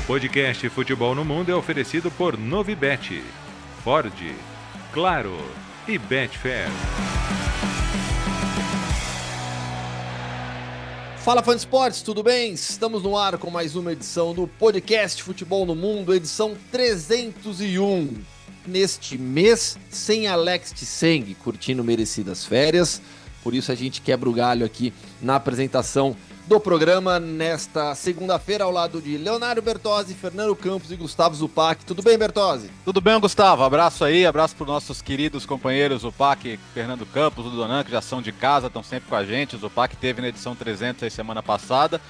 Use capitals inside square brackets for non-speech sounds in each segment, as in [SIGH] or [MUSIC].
O podcast Futebol no Mundo é oferecido por Novibet, Ford, Claro e Betfair. Fala fã de esportes, tudo bem? Estamos no ar com mais uma edição do podcast Futebol no Mundo, edição 301. Neste mês, sem Alex Tseng, curtindo merecidas férias. Por isso a gente quebra o galho aqui na apresentação do programa nesta segunda-feira ao lado de Leonardo Bertozzi, Fernando Campos e Gustavo Zupac. Tudo bem, Bertozzi? Tudo bem, Gustavo. Abraço aí, abraço para os nossos queridos companheiros Zupac, Fernando Campos, o Donan, que já são de casa, estão sempre com a gente. O Zupac teve na edição 300 aí semana passada.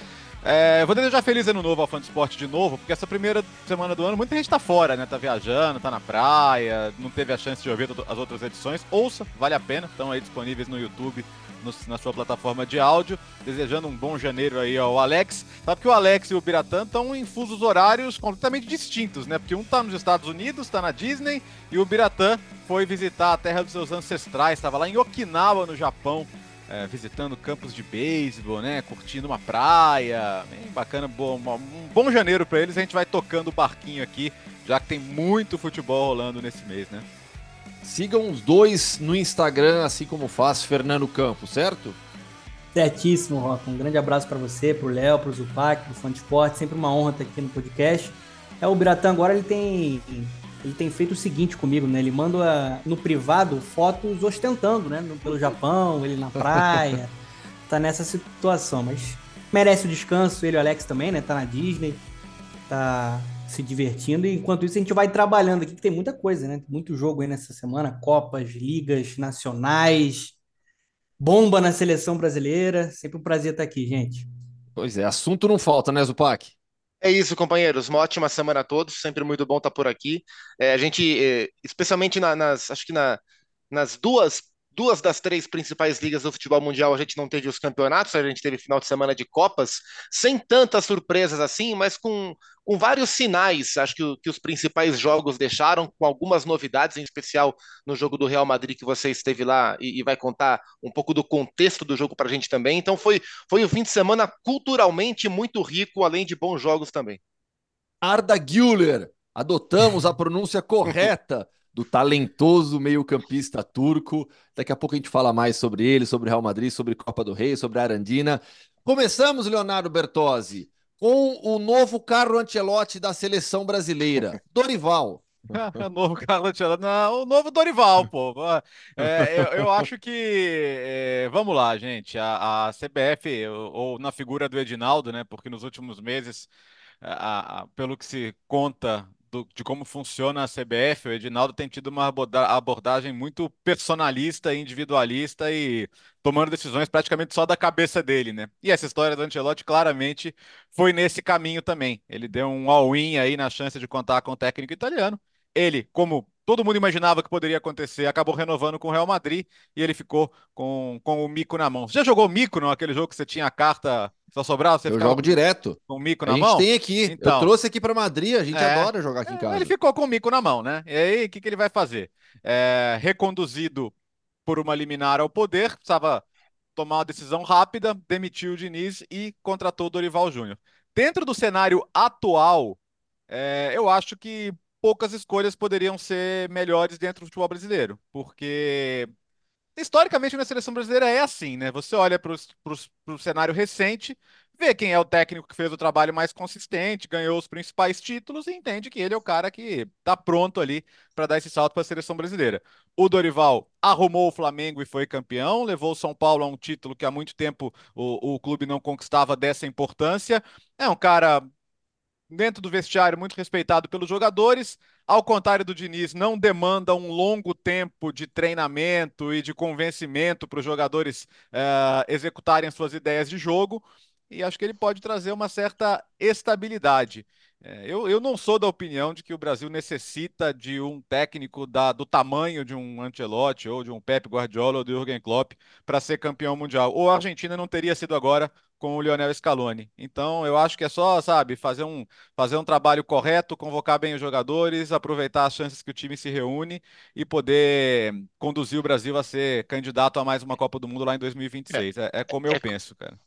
É, vou desejar feliz ano novo ao fã de esporte de novo, porque essa primeira semana do ano muita gente tá fora, né? Tá viajando, tá na praia, não teve a chance de ouvir as outras edições. Ouça, vale a pena, estão aí disponíveis no YouTube no, na sua plataforma de áudio. Desejando um bom janeiro aí ao Alex. Sabe que o Alex e o Biratã estão em fusos horários completamente distintos, né? Porque um tá nos Estados Unidos, tá na Disney, e o Biratã foi visitar a terra dos seus ancestrais, estava lá em Okinawa, no Japão. É, visitando campos de beisebol, né? Curtindo uma praia, bem bacana, bom, um bom janeiro para eles. A gente vai tocando o barquinho aqui, já que tem muito futebol rolando nesse mês, né? Sigam os dois no Instagram, assim como faz Fernando Campos, certo? Certíssimo, Roca. Um grande abraço para você, para o Léo, para o Zupac, para o Fã de Esporte. Sempre uma honra estar aqui no podcast. É, o Biratã agora ele tem, ele tem feito o seguinte comigo, né? Ele manda no privado fotos ostentando, né? Pelo Japão, ele na praia. [LAUGHS] tá nessa situação, mas merece o descanso. Ele e o Alex também, né? Tá na Disney. Tá se divertindo. E enquanto isso, a gente vai trabalhando aqui, que tem muita coisa, né? Muito jogo aí nessa semana, Copas, Ligas Nacionais, bomba na seleção brasileira. Sempre um prazer estar aqui, gente. Pois é, assunto não falta, né, Zupac? É isso, companheiros. Uma ótima semana a todos. Sempre muito bom estar por aqui. É, a gente, é, especialmente na, nas, acho que na, nas duas duas das três principais ligas do futebol mundial a gente não teve os campeonatos, a gente teve final de semana de Copas, sem tantas surpresas assim, mas com, com vários sinais, acho que, que os principais jogos deixaram, com algumas novidades, em especial no jogo do Real Madrid, que você esteve lá e, e vai contar um pouco do contexto do jogo para a gente também. Então foi, foi um fim de semana culturalmente muito rico, além de bons jogos também. Arda Güler, adotamos a pronúncia [LAUGHS] correta do talentoso meio-campista turco. Daqui a pouco a gente fala mais sobre ele, sobre o Real Madrid, sobre Copa do Rei, sobre a Arandina. Começamos, Leonardo Bertozzi, com o novo Carlo Ancelotti da seleção brasileira, [LAUGHS] Dorival. [LAUGHS] o novo Carlo Ancelotti, não, o novo Dorival, pô. É, eu, eu, acho que, é, vamos lá, gente, a, a CBF, ou, ou, na figura do Edinaldo, né, porque nos últimos meses, a, a, pelo que se conta do, de como funciona a CBF, o Edinaldo tem tido uma abordagem muito personalista, individualista e tomando decisões praticamente só da cabeça dele, né? E essa história do Ancelotti claramente foi nesse caminho também. Ele deu um all-in aí na chance de contar com o técnico italiano. Ele, como todo mundo imaginava que poderia acontecer, acabou renovando com o Real Madrid e ele ficou com, com o mico na mão. Você já jogou mico, não? Aquele jogo que você tinha a carta só sobrava? Você eu jogo direto. Com o mico na mão? A gente tem aqui. Então, eu trouxe aqui para Madrid, a gente é, adora jogar aqui em casa. Ele ficou com o mico na mão, né? E aí, o que, que ele vai fazer? É, reconduzido por uma liminar ao poder, precisava tomar uma decisão rápida, demitiu o Diniz e contratou o Dorival Júnior. Dentro do cenário atual, é, eu acho que poucas escolhas poderiam ser melhores dentro do futebol brasileiro, porque historicamente na seleção brasileira é assim, né? Você olha para o cenário recente, vê quem é o técnico que fez o trabalho mais consistente, ganhou os principais títulos e entende que ele é o cara que está pronto ali para dar esse salto para a seleção brasileira. O Dorival arrumou o Flamengo e foi campeão, levou o São Paulo a um título que há muito tempo o, o clube não conquistava dessa importância. É um cara dentro do vestiário muito respeitado pelos jogadores. Ao contrário do Diniz, não demanda um longo tempo de treinamento e de convencimento para os jogadores uh, executarem suas ideias de jogo. E acho que ele pode trazer uma certa estabilidade. É, eu, eu não sou da opinião de que o Brasil necessita de um técnico da, do tamanho de um Ancelotti ou de um Pep Guardiola ou do Jürgen Klopp para ser campeão mundial. Ou a Argentina não teria sido agora com o Lionel Scaloni. Então, eu acho que é só, sabe, fazer um, fazer um trabalho correto, convocar bem os jogadores, aproveitar as chances que o time se reúne e poder conduzir o Brasil a ser candidato a mais uma Copa do Mundo lá em 2026. É, é, é como eu é, penso, cara.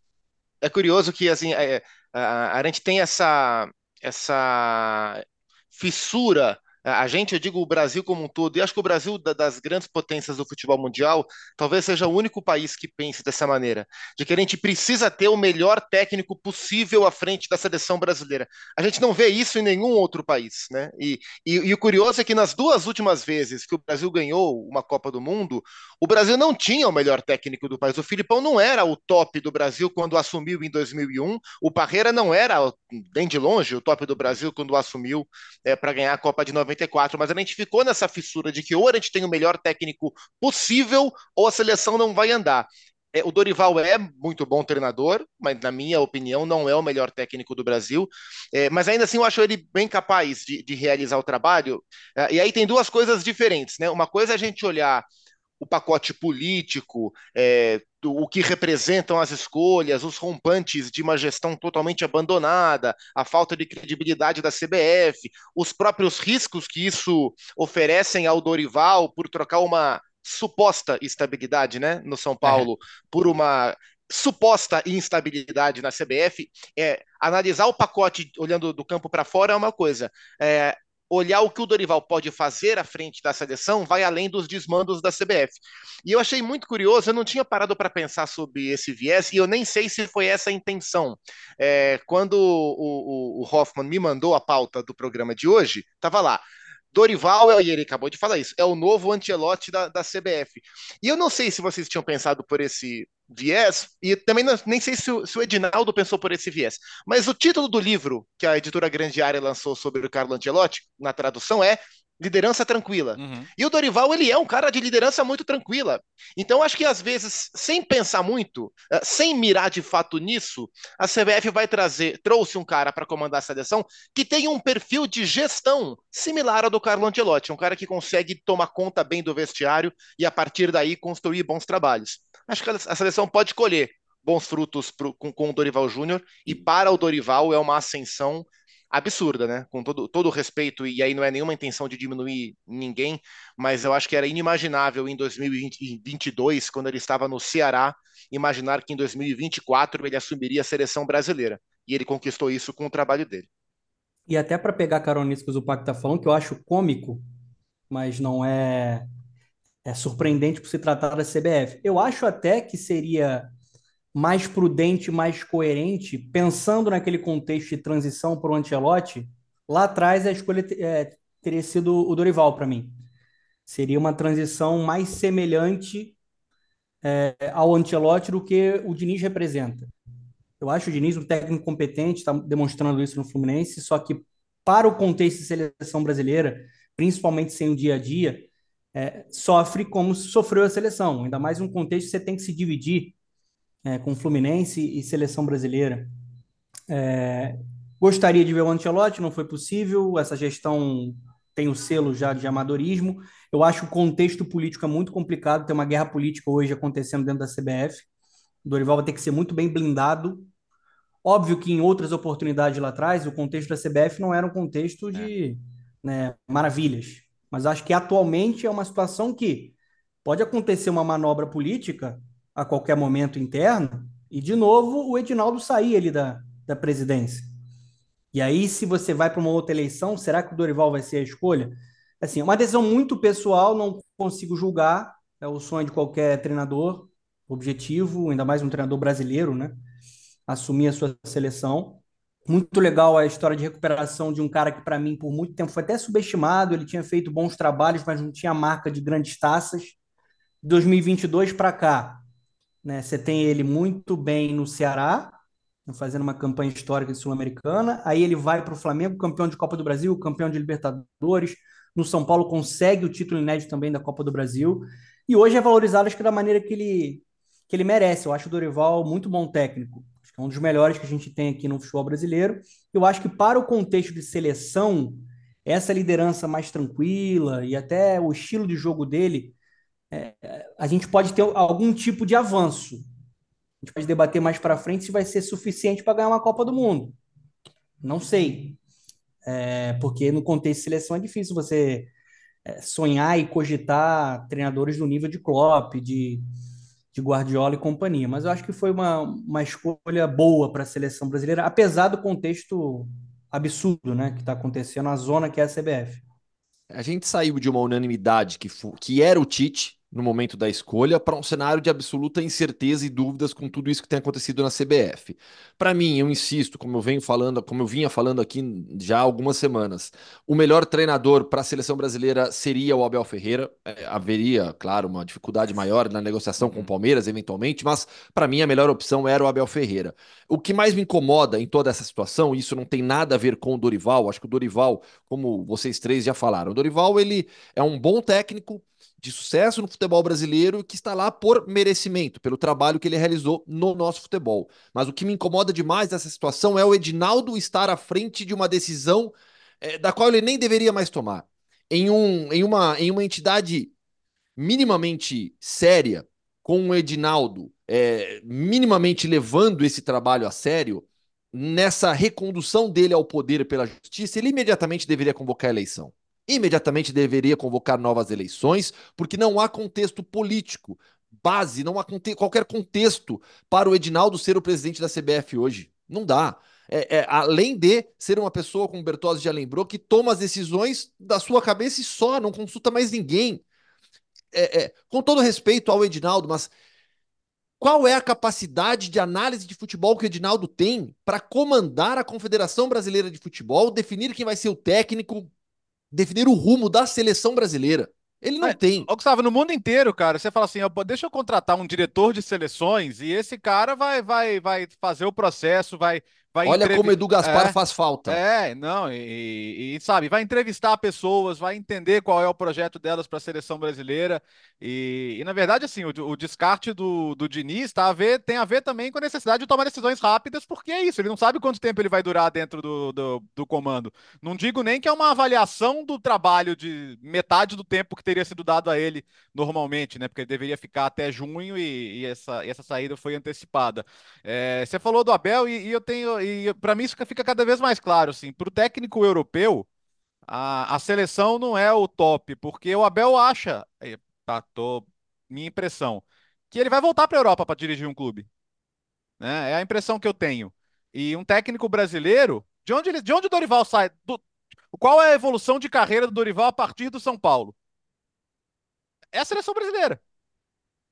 É curioso que, assim, é, a, a gente tem essa essa fissura a gente, eu digo o Brasil como um todo, e acho que o Brasil, das grandes potências do futebol mundial, talvez seja o único país que pense dessa maneira, de que a gente precisa ter o melhor técnico possível à frente da seleção brasileira. A gente não vê isso em nenhum outro país, né? E, e, e o curioso é que nas duas últimas vezes que o Brasil ganhou uma Copa do Mundo, o Brasil não tinha o melhor técnico do país. O Filipão não era o top do Brasil quando assumiu em 2001, o Parreira não era, nem de longe, o top do Brasil quando assumiu é, para ganhar a Copa de 90 94, mas a gente ficou nessa fissura de que ou a gente tem o melhor técnico possível ou a seleção não vai andar. É, o Dorival é muito bom treinador, mas na minha opinião não é o melhor técnico do Brasil. É, mas ainda assim eu acho ele bem capaz de, de realizar o trabalho. É, e aí tem duas coisas diferentes, né? Uma coisa é a gente olhar o pacote político, é, do, o que representam as escolhas, os rompantes de uma gestão totalmente abandonada, a falta de credibilidade da CBF, os próprios riscos que isso oferecem ao Dorival por trocar uma suposta estabilidade né, no São Paulo é. por uma suposta instabilidade na CBF, é, analisar o pacote olhando do campo para fora é uma coisa. É, olhar o que o Dorival pode fazer à frente da seleção vai além dos desmandos da CBF. E eu achei muito curioso, eu não tinha parado para pensar sobre esse viés, e eu nem sei se foi essa a intenção. É, quando o, o, o Hoffman me mandou a pauta do programa de hoje, estava lá. Dorival, e ele acabou de falar isso, é o novo Ancelotti da, da CBF. E eu não sei se vocês tinham pensado por esse viés, e também não, nem sei se o, se o, Edinaldo pensou por esse viés, mas o título do livro que a editora Grande Área lançou sobre o Carlo Ancelotti, na tradução, é liderança tranquila. Uhum. E o Dorival, ele é um cara de liderança muito tranquila. Então, acho que às vezes, sem pensar muito, eh, sem mirar de fato nisso, a CBF vai trazer, trouxe um cara para comandar a seleção que tem um perfil de gestão similar ao do Carlo Ancelotti, um cara que consegue tomar conta bem do vestiário e a partir daí construir bons trabalhos. Acho que a seleção pode colher bons frutos pro, com, com o Dorival Júnior e para o Dorival é uma ascensão absurda, né? Com todo, todo o respeito, e aí não é nenhuma intenção de diminuir ninguém, mas eu acho que era inimaginável em 2022, quando ele estava no Ceará, imaginar que em 2024 ele assumiria a seleção brasileira. E ele conquistou isso com o trabalho dele. E até para pegar carona nisso que o Zupac está falando, que eu acho cômico, mas não é, é surpreendente por se tratar da CBF. Eu acho até que seria mais prudente, mais coerente, pensando naquele contexto de transição para o Ancelotti, lá atrás a escolha é, teria sido o Dorival para mim. Seria uma transição mais semelhante é, ao Ancelotti do que o Diniz representa. Eu acho o Diniz um técnico competente, está demonstrando isso no Fluminense, só que para o contexto de seleção brasileira, principalmente sem o dia a dia, é, sofre como sofreu a seleção. Ainda mais um contexto que você tem que se dividir é, com Fluminense e seleção brasileira. É, gostaria de ver o Ancelotti, não foi possível. Essa gestão tem o selo já de amadorismo. Eu acho o contexto político é muito complicado. Tem uma guerra política hoje acontecendo dentro da CBF. O Dorival vai ter que ser muito bem blindado. Óbvio que em outras oportunidades lá atrás, o contexto da CBF não era um contexto de é. né, maravilhas. Mas acho que atualmente é uma situação que pode acontecer uma manobra política a qualquer momento interno, e de novo o Edinaldo sair ali da, da presidência. E aí, se você vai para uma outra eleição, será que o Dorival vai ser a escolha? Assim, é uma decisão muito pessoal, não consigo julgar, é o sonho de qualquer treinador, objetivo, ainda mais um treinador brasileiro, né? Assumir a sua seleção. Muito legal a história de recuperação de um cara que, para mim, por muito tempo foi até subestimado. Ele tinha feito bons trabalhos, mas não tinha marca de grandes taças. 2022 para cá, né? Você tem ele muito bem no Ceará, fazendo uma campanha histórica de Sul-Americana. Aí ele vai para o Flamengo, campeão de Copa do Brasil, campeão de Libertadores. No São Paulo consegue o título inédito também da Copa do Brasil. E hoje é valorizado, acho que da maneira que ele, que ele merece. Eu acho o Dorival muito bom técnico. Acho que é um dos melhores que a gente tem aqui no futebol brasileiro. Eu acho que para o contexto de seleção, essa liderança mais tranquila e até o estilo de jogo dele é, a gente pode ter algum tipo de avanço. A gente pode debater mais para frente se vai ser suficiente para ganhar uma Copa do Mundo. Não sei. É, porque no contexto de seleção é difícil você é, sonhar e cogitar treinadores do nível de Klopp, de, de Guardiola e companhia. Mas eu acho que foi uma, uma escolha boa para a seleção brasileira, apesar do contexto absurdo, né, que está acontecendo na zona que é a CBF. A gente saiu de uma unanimidade que, que era o Tite, no momento da escolha para um cenário de absoluta incerteza e dúvidas com tudo isso que tem acontecido na CBF. Para mim, eu insisto, como eu venho falando, como eu vinha falando aqui já há algumas semanas, o melhor treinador para a seleção brasileira seria o Abel Ferreira. É, haveria, claro, uma dificuldade maior na negociação com o Palmeiras, eventualmente, mas para mim a melhor opção era o Abel Ferreira. O que mais me incomoda em toda essa situação, isso não tem nada a ver com o Dorival, acho que o Dorival, como vocês três já falaram, o Dorival ele é um bom técnico de sucesso no futebol brasileiro que está lá por merecimento, pelo trabalho que ele realizou no nosso futebol. Mas o que me incomoda demais nessa situação é o Edinaldo estar à frente de uma decisão é, da qual ele nem deveria mais tomar. Em, um, em, uma, em uma entidade minimamente séria, com o Edinaldo é, minimamente levando esse trabalho a sério, nessa recondução dele ao poder pela justiça, ele imediatamente deveria convocar a eleição imediatamente deveria convocar novas eleições, porque não há contexto político, base, não há conte qualquer contexto para o Edinaldo ser o presidente da CBF hoje. Não dá. É, é, além de ser uma pessoa, como Bertozzi já lembrou, que toma as decisões da sua cabeça e só, não consulta mais ninguém. É, é com todo respeito ao Edinaldo, mas qual é a capacidade de análise de futebol que o Edinaldo tem para comandar a Confederação Brasileira de Futebol, definir quem vai ser o técnico, definir o rumo da seleção brasileira. Ele não é, tem. Ô, Gustavo, no mundo inteiro, cara, você fala assim, deixa eu contratar um diretor de seleções e esse cara vai, vai, vai fazer o processo, vai, Vai Olha entrev... como Edu Gaspar é, faz falta. É, não, e, e, sabe, vai entrevistar pessoas, vai entender qual é o projeto delas para a seleção brasileira. E, e, na verdade, assim, o, o descarte do, do Diniz tá a ver, tem a ver também com a necessidade de tomar decisões rápidas, porque é isso, ele não sabe quanto tempo ele vai durar dentro do, do, do comando. Não digo nem que é uma avaliação do trabalho de metade do tempo que teria sido dado a ele normalmente, né? Porque ele deveria ficar até junho e, e essa, essa saída foi antecipada. É, você falou do Abel e eu tenho e para mim isso fica cada vez mais claro, assim, para o técnico europeu, a, a seleção não é o top, porque o Abel acha, tá, tô, minha impressão, que ele vai voltar para a Europa para dirigir um clube. Né? É a impressão que eu tenho. E um técnico brasileiro, de onde, ele, de onde o Dorival sai? Do, qual é a evolução de carreira do Dorival a partir do São Paulo? É a seleção brasileira.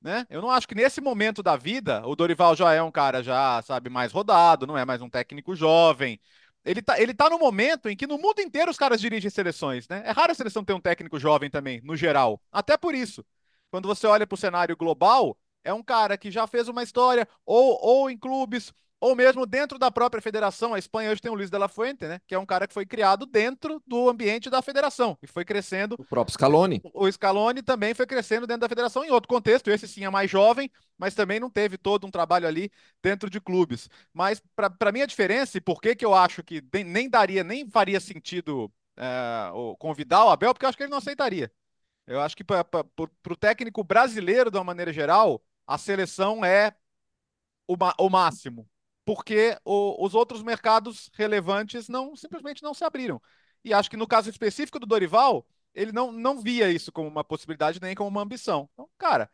Né? Eu não acho que nesse momento da vida o Dorival já é um cara já, sabe, mais rodado, não é mais um técnico jovem. Ele tá, ele tá no momento em que no mundo inteiro os caras dirigem seleções, né? É raro a seleção ter um técnico jovem também, no geral. Até por isso. Quando você olha para o cenário global, é um cara que já fez uma história, ou, ou em clubes, ou mesmo dentro da própria federação. A Espanha hoje tem o Luiz de la Fuente, né? Que é um cara que foi criado dentro do ambiente da federação e foi crescendo. O próprio Scaloni. O Scaloni também foi crescendo dentro da federação em outro contexto. Esse sim é mais jovem, mas também não teve todo um trabalho ali dentro de clubes. Mas para mim a diferença e por que, que eu acho que nem daria, nem faria sentido é, convidar o Abel, porque eu acho que ele não aceitaria. Eu acho que para o técnico brasileiro, de uma maneira geral, a seleção é o, o máximo porque o, os outros mercados relevantes não simplesmente não se abriram. E acho que no caso específico do Dorival, ele não, não via isso como uma possibilidade nem como uma ambição. Então, cara,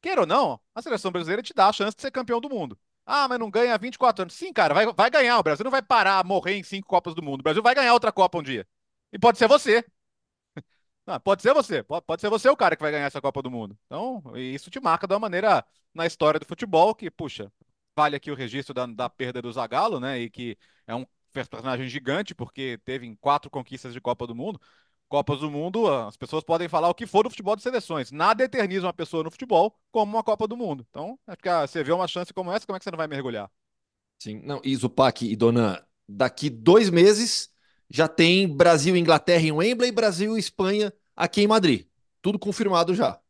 queira ou não, a seleção brasileira te dá a chance de ser campeão do mundo. Ah, mas não ganha há 24 anos. Sim, cara, vai, vai ganhar. O Brasil não vai parar, morrer em cinco Copas do Mundo. O Brasil vai ganhar outra Copa um dia. E pode ser você. Não, [LAUGHS] pode ser você. Pode, pode ser você o cara que vai ganhar essa Copa do Mundo. Então, isso te marca de uma maneira na história do futebol que, puxa, vale aqui o registro da, da perda do Zagallo, né? E que é um personagem gigante, porque teve em quatro conquistas de Copa do Mundo. Copas do Mundo, as pessoas podem falar o que for do futebol de seleções. Nada eterniza uma pessoa no futebol como uma Copa do Mundo. Então, acho que ah, você vê uma chance como essa, como é que você não vai mergulhar? Sim, não, e e Dona, daqui dois meses já tem Brasil e Inglaterra em Wembley, Brasil e Espanha aqui em Madrid. Tudo confirmado já.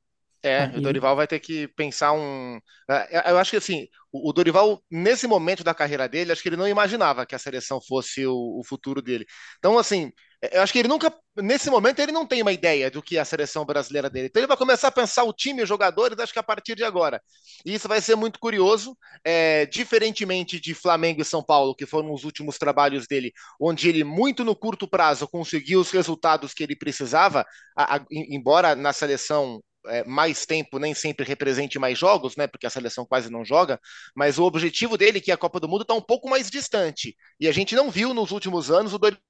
É, o Dorival vai ter que pensar um. É, é, eu acho que assim, o Dorival, nesse momento da carreira dele, acho que ele não imaginava que a seleção fosse o, o futuro dele. Então, assim, é, eu acho que ele nunca, nesse momento, ele não tem uma ideia do que é a seleção brasileira dele. Então, ele vai começar a pensar o time, os jogadores, acho que a partir de agora. E isso vai ser muito curioso, é, diferentemente de Flamengo e São Paulo, que foram os últimos trabalhos dele, onde ele, muito no curto prazo, conseguiu os resultados que ele precisava, a, a, embora na seleção é, mais tempo nem sempre represente mais jogos, né? Porque a seleção quase não joga, mas o objetivo dele, que é a Copa do Mundo, está um pouco mais distante. E a gente não viu nos últimos anos o Dorival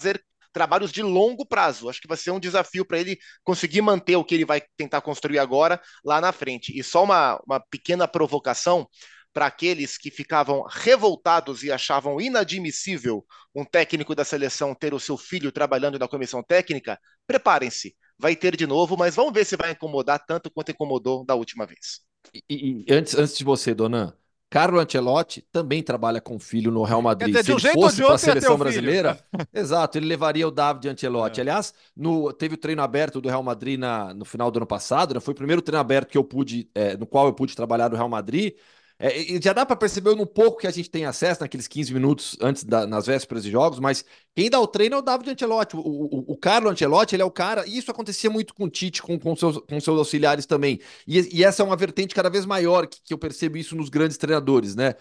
fazer trabalhos de longo prazo. Acho que vai ser um desafio para ele conseguir manter o que ele vai tentar construir agora lá na frente. E só uma, uma pequena provocação para aqueles que ficavam revoltados e achavam inadmissível um técnico da seleção ter o seu filho trabalhando na comissão técnica, preparem-se. Vai ter de novo, mas vamos ver se vai incomodar tanto quanto incomodou da última vez. E, e antes, antes de você, Dona, Carlo Ancelotti também trabalha com filho no Real Madrid. Dizer, Se ele fosse para a seleção brasileira, [LAUGHS] exato, ele levaria o David Ancelotti. É. Aliás, no, teve o treino aberto do Real Madrid na, no final do ano passado, né? foi o primeiro treino aberto que eu pude, é, no qual eu pude trabalhar no Real Madrid. É, e já dá para perceber no pouco que a gente tem acesso naqueles 15 minutos antes da, nas vésperas de jogos, mas quem dá o treino é o David Ancelotti. O, o, o Carlo Ancelotti, ele é o cara, e isso acontecia muito com o Tite, com, com, seus, com seus auxiliares também. E, e essa é uma vertente cada vez maior, que, que eu percebo isso nos grandes treinadores, né?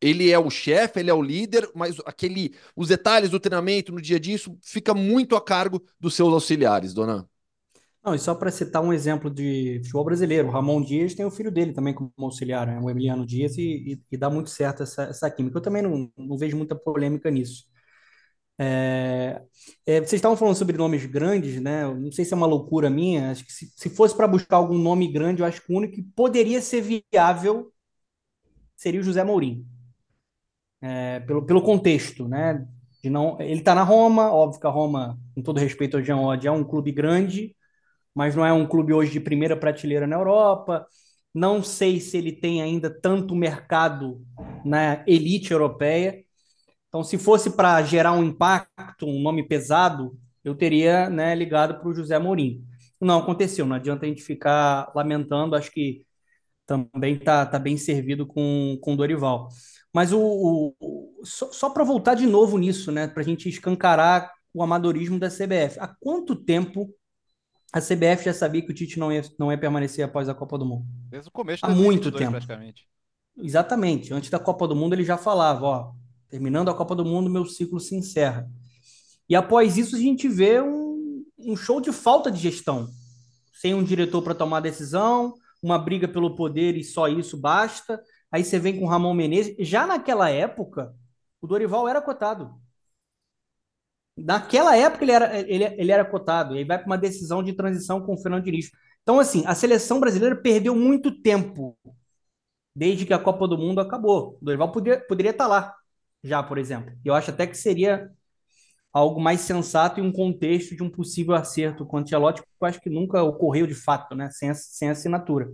Ele é o chefe, ele é o líder, mas aquele, os detalhes do treinamento no dia a dia, fica muito a cargo dos seus auxiliares, dona. Não, e só para citar um exemplo de futebol brasileiro, o Ramon Dias tem o filho dele também como auxiliar, né? o Emiliano Dias, e, e, e, dá muito certo essa, essa química. Eu também não, não vejo muita polêmica nisso. É, é, vocês estavam falando sobre nomes grandes, né? Não sei se é uma loucura minha. Acho que se, se fosse para buscar algum nome grande, eu acho que o único que poderia ser viável seria o José Mourinho. É, pelo, pelo contexto, né? De não, ele está na Roma, óbvio que a Roma, com todo respeito ao Jean Odd, é um clube grande, mas não é um clube hoje de primeira prateleira na Europa. Não sei se ele tem ainda tanto mercado na elite europeia. Então, se fosse para gerar um impacto, um nome pesado, eu teria né, ligado para o José Mourinho. Não aconteceu, não adianta a gente ficar lamentando, acho que também está tá bem servido com o Dorival. Mas o, o só, só para voltar de novo nisso, né, para a gente escancarar o amadorismo da CBF. Há quanto tempo a CBF já sabia que o Tite não ia, não ia permanecer após a Copa do Mundo. Desde o começo Há muito tempo. Praticamente. Exatamente. Antes da Copa do Mundo, ele já falava: ó, terminando a Copa do Mundo, meu ciclo se encerra. E após isso, a gente vê um, um show de falta de gestão. Sem um diretor para tomar decisão, uma briga pelo poder e só isso basta. Aí você vem com o Ramon Menezes. Já naquela época, o Dorival era cotado. Naquela época ele era, ele, ele era cotado, e aí vai para uma decisão de transição com o Fernando Diniz. Então, assim, a seleção brasileira perdeu muito tempo desde que a Copa do Mundo acabou. O Dorival poderia, poderia estar tá lá já, por exemplo. Eu acho até que seria algo mais sensato em um contexto de um possível acerto com o Ancelotti, que eu acho que nunca ocorreu de fato, né? Sem, sem assinatura.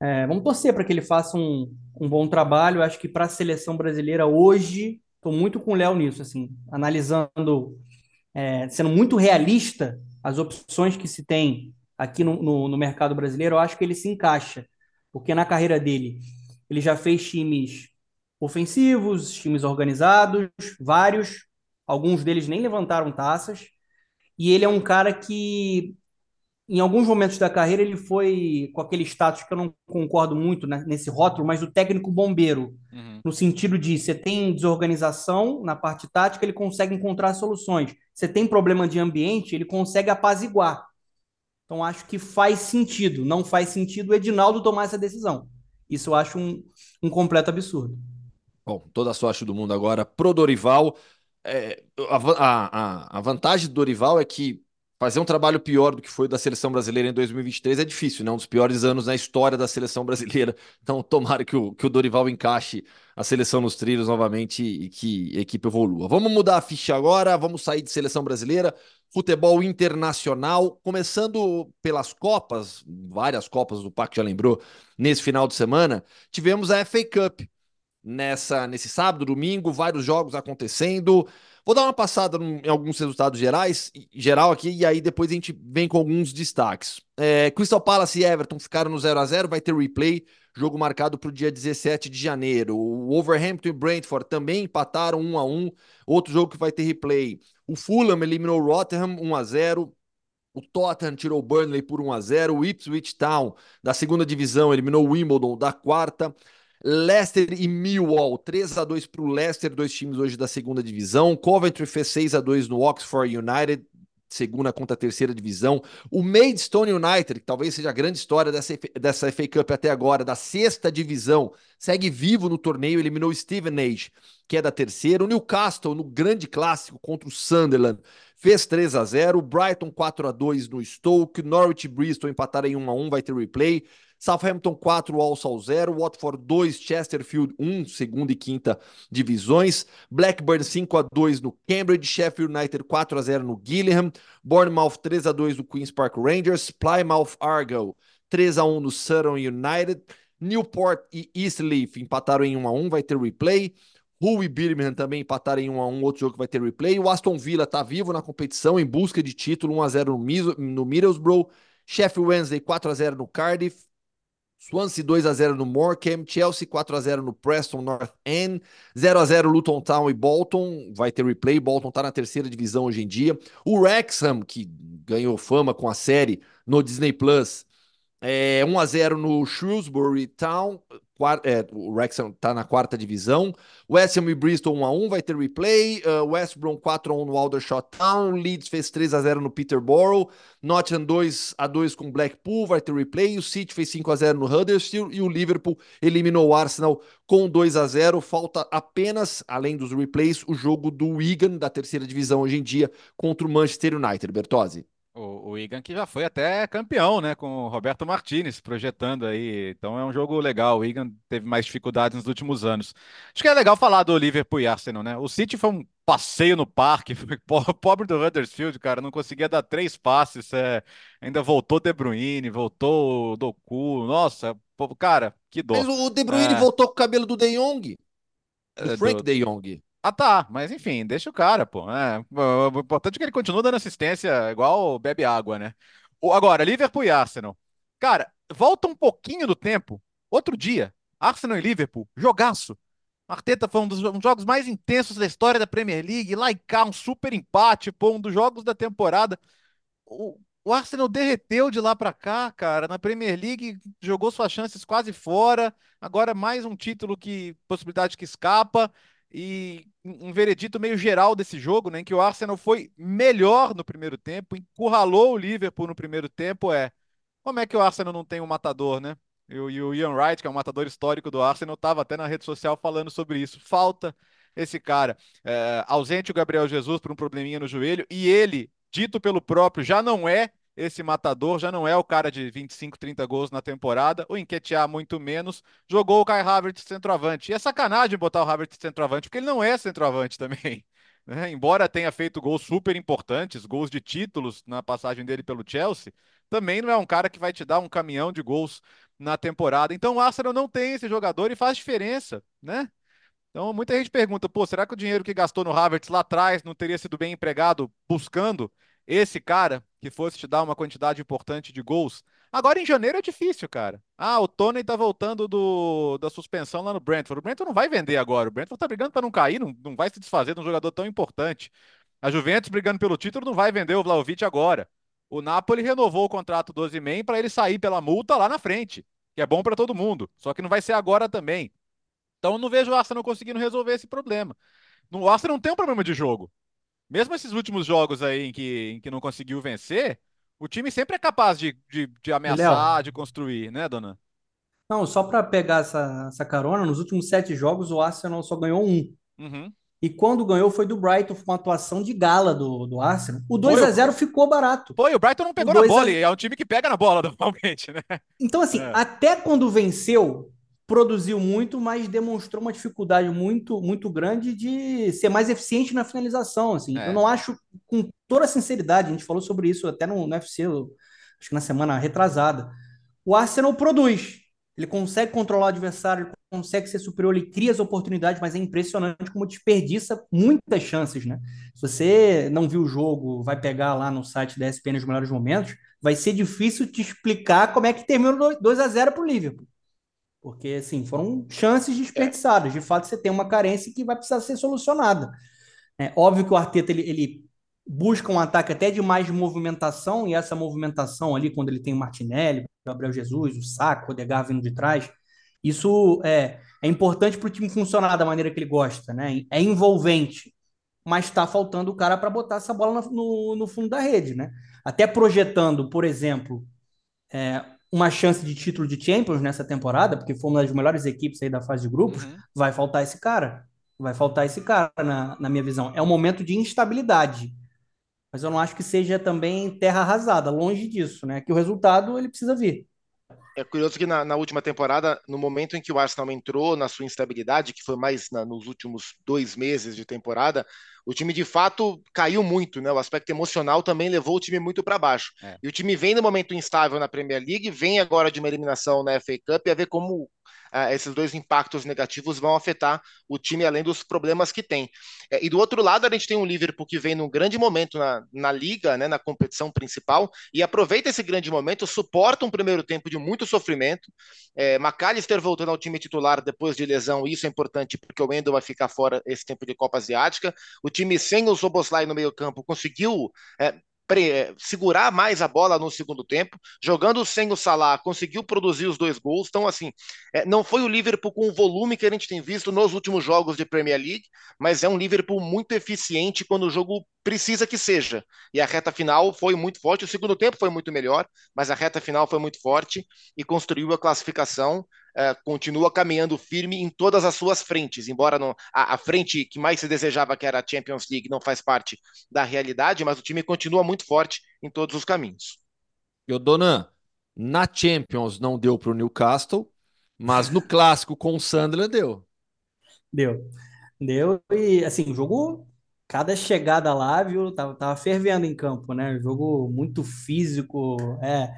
É, vamos torcer para que ele faça um, um bom trabalho. Eu acho que para a seleção brasileira hoje Estou muito com o Léo nisso, assim, analisando, é, sendo muito realista as opções que se tem aqui no, no, no mercado brasileiro, eu acho que ele se encaixa, porque na carreira dele ele já fez times ofensivos, times organizados, vários, alguns deles nem levantaram taças, e ele é um cara que em alguns momentos da carreira ele foi com aquele status que eu não concordo muito né, nesse rótulo, mas o técnico bombeiro, uhum. no sentido de você tem desorganização na parte tática, ele consegue encontrar soluções. Você tem problema de ambiente, ele consegue apaziguar. Então acho que faz sentido. Não faz sentido o Edinaldo tomar essa decisão. Isso eu acho um, um completo absurdo. Bom, toda a sorte do mundo agora pro Dorival. É, a, a, a vantagem do Dorival é que fazer um trabalho pior do que foi da seleção brasileira em 2023 é difícil, né? Um dos piores anos na história da seleção brasileira. [LAUGHS] Então, tomara que o, que o Dorival encaixe a seleção nos trilhos novamente e que a equipe evolua. Vamos mudar a ficha agora, vamos sair de seleção brasileira, futebol internacional, começando pelas Copas, várias Copas, o Pac já lembrou, nesse final de semana, tivemos a FA Cup. Nessa, nesse sábado, domingo, vários jogos acontecendo. Vou dar uma passada em alguns resultados gerais, geral aqui, e aí depois a gente vem com alguns destaques. É, Crystal Palace e Everton ficaram no 0 a 0 vai ter replay, jogo marcado para o dia 17 de janeiro. O Wolverhampton e Brentford também empataram 1 a 1 outro jogo que vai ter replay. O Fulham eliminou o Rotterdam 1 a 0 o Tottenham tirou o Burnley por 1 a 0 o Ipswich Town da segunda divisão eliminou o Wimbledon da quarta. Leicester e Millwall, 3 a 2 para o Leicester, dois times hoje da segunda divisão. Coventry fez 6 a 2 no Oxford United, segunda contra a terceira divisão. O Maidstone United, que talvez seja a grande história dessa, dessa FA Cup até agora, da sexta divisão, segue vivo no torneio, eliminou Stevenage, que é da terceira. O Newcastle, no grande clássico contra o Sunderland, fez 3 a 0 O Brighton 4 a 2 no Stoke. Norwich e Bristol empataram em 1 a 1 vai ter replay. Southampton 4, Walsall 0, Watford 2, Chesterfield 1, segunda e quinta divisões, Blackburn 5 a 2 no Cambridge, Sheffield United 4 a 0 no Gillingham, Bournemouth 3 a 2 no Queen's Park Rangers, Plymouth Argyle 3 a 1 no Sutton United, Newport e Eastleaf empataram em 1 a 1, vai ter replay. Hull e Birmingham também empataram em 1 a 1, outro jogo que vai ter replay. O Aston Villa está vivo na competição em busca de título, 1 a 0 no, no Middlesbrough. Sheffield Wednesday 4 a 0 no Cardiff. Swansea 2 a 0 no Morecambe, Chelsea 4 a 0 no Preston North End, 0 a 0 Luton Town e Bolton, vai ter replay, Bolton tá na terceira divisão hoje em dia. O Wrexham, que ganhou fama com a série no Disney Plus, é 1 a 0 no Shrewsbury Town, é, o Wrexham está na quarta divisão. West Ham e Bristol 1x1, vai ter replay. Uh, West Brom 4x1 no Aldershot Town. Leeds fez 3x0 no Peterborough. Nottingham 2x2 com Blackpool, vai ter replay. O City fez 5x0 no Huddersfield. E o Liverpool eliminou o Arsenal com 2x0. Falta apenas, além dos replays, o jogo do Wigan, da terceira divisão hoje em dia, contra o Manchester United. Bertozzi. O, o Igan que já foi até campeão, né, com o Roberto Martinez projetando aí. Então é um jogo legal. O Igan teve mais dificuldades nos últimos anos. Acho que é legal falar do Liverpool e Arsenal, né? O City foi um passeio no parque. [LAUGHS] Pobre do Huddersfield, cara, não conseguia dar três passes. É... ainda voltou De Bruyne, voltou o Doku. Nossa, cara, que dó. Mas o De Bruyne é... voltou com o cabelo do De Jong. Do é, Frank do... De Jong. Ah, tá. Mas enfim, deixa o cara, pô. É, o importante é que ele continue dando assistência igual bebe água, né? Agora, Liverpool e Arsenal. Cara, volta um pouquinho do tempo. Outro dia, Arsenal e Liverpool, jogaço. Arteta foi um dos jogos mais intensos da história da Premier League. Lá e cá, um super empate, pô, um dos jogos da temporada. O, o Arsenal derreteu de lá para cá, cara. Na Premier League jogou suas chances quase fora. Agora mais um título que possibilidade que escapa e um veredito meio geral desse jogo, né, em que o Arsenal foi melhor no primeiro tempo, encurralou o Liverpool no primeiro tempo, é como é que o Arsenal não tem um matador, né? E, o Ian Wright, que é um matador histórico do Arsenal, estava até na rede social falando sobre isso. Falta esse cara. É, ausente o Gabriel Jesus por um probleminha no joelho, e ele, dito pelo próprio, já não é esse matador já não é o cara de 25, 30 gols na temporada, o Enquetear muito menos, jogou o Kai Havertz centroavante. E é sacanagem botar o Havertz centroavante, porque ele não é centroavante [LAUGHS] também. Né? Embora tenha feito gols super importantes, gols de títulos na passagem dele pelo Chelsea, também não é um cara que vai te dar um caminhão de gols na temporada. Então o Arsenal não tem esse jogador e faz diferença, né? Então muita gente pergunta, pô, será que o dinheiro que gastou no Havertz lá atrás não teria sido bem empregado buscando esse cara que fosse te dar uma quantidade importante de gols. Agora em janeiro é difícil, cara. Ah, o Tony tá voltando do, da suspensão lá no Brentford. O Brentford não vai vender agora. O Brentford tá brigando para não cair, não, não vai se desfazer de um jogador tão importante. A Juventus brigando pelo título não vai vender o Vlaovic agora. O Napoli renovou o contrato do Osimhen para ele sair pela multa lá na frente, que é bom para todo mundo. Só que não vai ser agora também. Então não vejo o Arsenal conseguindo resolver esse problema. O Arsenal não tem um problema de jogo mesmo esses últimos jogos aí em que, em que não conseguiu vencer, o time sempre é capaz de, de, de ameaçar, Léo. de construir, né, dona? Não, só para pegar essa, essa carona, nos últimos sete jogos o Arsenal só ganhou um. Uhum. E quando ganhou foi do Brighton, foi uma atuação de gala do, do Arsenal. O 2 a 0 ficou barato. Foi, o Brighton não pegou na bola, a... é um time que pega na bola [LAUGHS] normalmente, né? Então, assim, é. até quando venceu, produziu muito, mas demonstrou uma dificuldade muito muito grande de ser mais eficiente na finalização. Assim. É. Eu não acho, com toda sinceridade, a gente falou sobre isso até no, no UFC, acho que na semana retrasada. O Arsenal produz, ele consegue controlar o adversário, ele consegue ser superior, ele cria as oportunidades, mas é impressionante como desperdiça muitas chances, né? Se você não viu o jogo, vai pegar lá no site da ESPN nos melhores momentos, vai ser difícil te explicar como é que terminou 2 a 0 para o Liverpool. Porque, assim, foram chances desperdiçadas. De fato, você tem uma carência que vai precisar ser solucionada. É óbvio que o Arteta, ele, ele busca um ataque até de mais movimentação, e essa movimentação ali, quando ele tem o Martinelli, o Gabriel Jesus, o Saco, o Odegar vindo de trás, isso é, é importante para o time funcionar da maneira que ele gosta, né? É envolvente. mas está faltando o cara para botar essa bola no, no, no, fundo da rede, né? Até projetando, por exemplo, é, uma chance de título de Champions nessa temporada, porque foi uma das melhores equipes aí da fase de grupos, uhum. vai faltar esse cara. Vai faltar esse cara, na, na minha visão. É um momento de instabilidade. Mas eu não acho que seja também terra arrasada, longe disso, né? Que o resultado ele precisa vir. É curioso que na, na, última temporada, no momento em que o Arsenal entrou na sua instabilidade, que foi mais na, nos últimos dois meses de temporada, o time de fato caiu muito, né? O aspecto emocional também levou o time muito para baixo. É. E o time vem no momento instável na Premier League, vem agora de uma eliminação na FA Cup, e a ver como uh, esses dois impactos negativos vão afetar o time além dos problemas que tem. É, e do outro lado, a gente tem um Liverpool que vem num grande momento na, na liga, né, na competição principal, e aproveita esse grande momento, suporta um primeiro tempo de muito sofrimento. É, McAllister voltando ao time titular depois de lesão, isso é importante porque o Endo vai ficar fora esse tempo de Copa Asiática. O time sem o Soboslai no meio campo conseguiu é, segurar mais a bola no segundo tempo, jogando sem o Salah, conseguiu produzir os dois gols. Então, assim, é, não foi o Liverpool com o volume que a gente tem visto nos últimos jogos de Premier League, mas é um Liverpool muito eficiente quando o jogo precisa que seja. E a reta final foi muito forte. O segundo tempo foi muito melhor, mas a reta final foi muito forte e construiu a classificação é, continua caminhando firme em todas as suas frentes, embora não, a, a, frente que mais se desejava, que era a Champions League, não faz parte da realidade, mas o time continua muito forte em todos os caminhos. E o Donan, na Champions não deu para o Newcastle, mas no clássico com o Sunderland deu. Deu. Deu e assim, o jogo cada chegada lá, viu, tava, tava fervendo em campo, né? Jogo muito físico, é,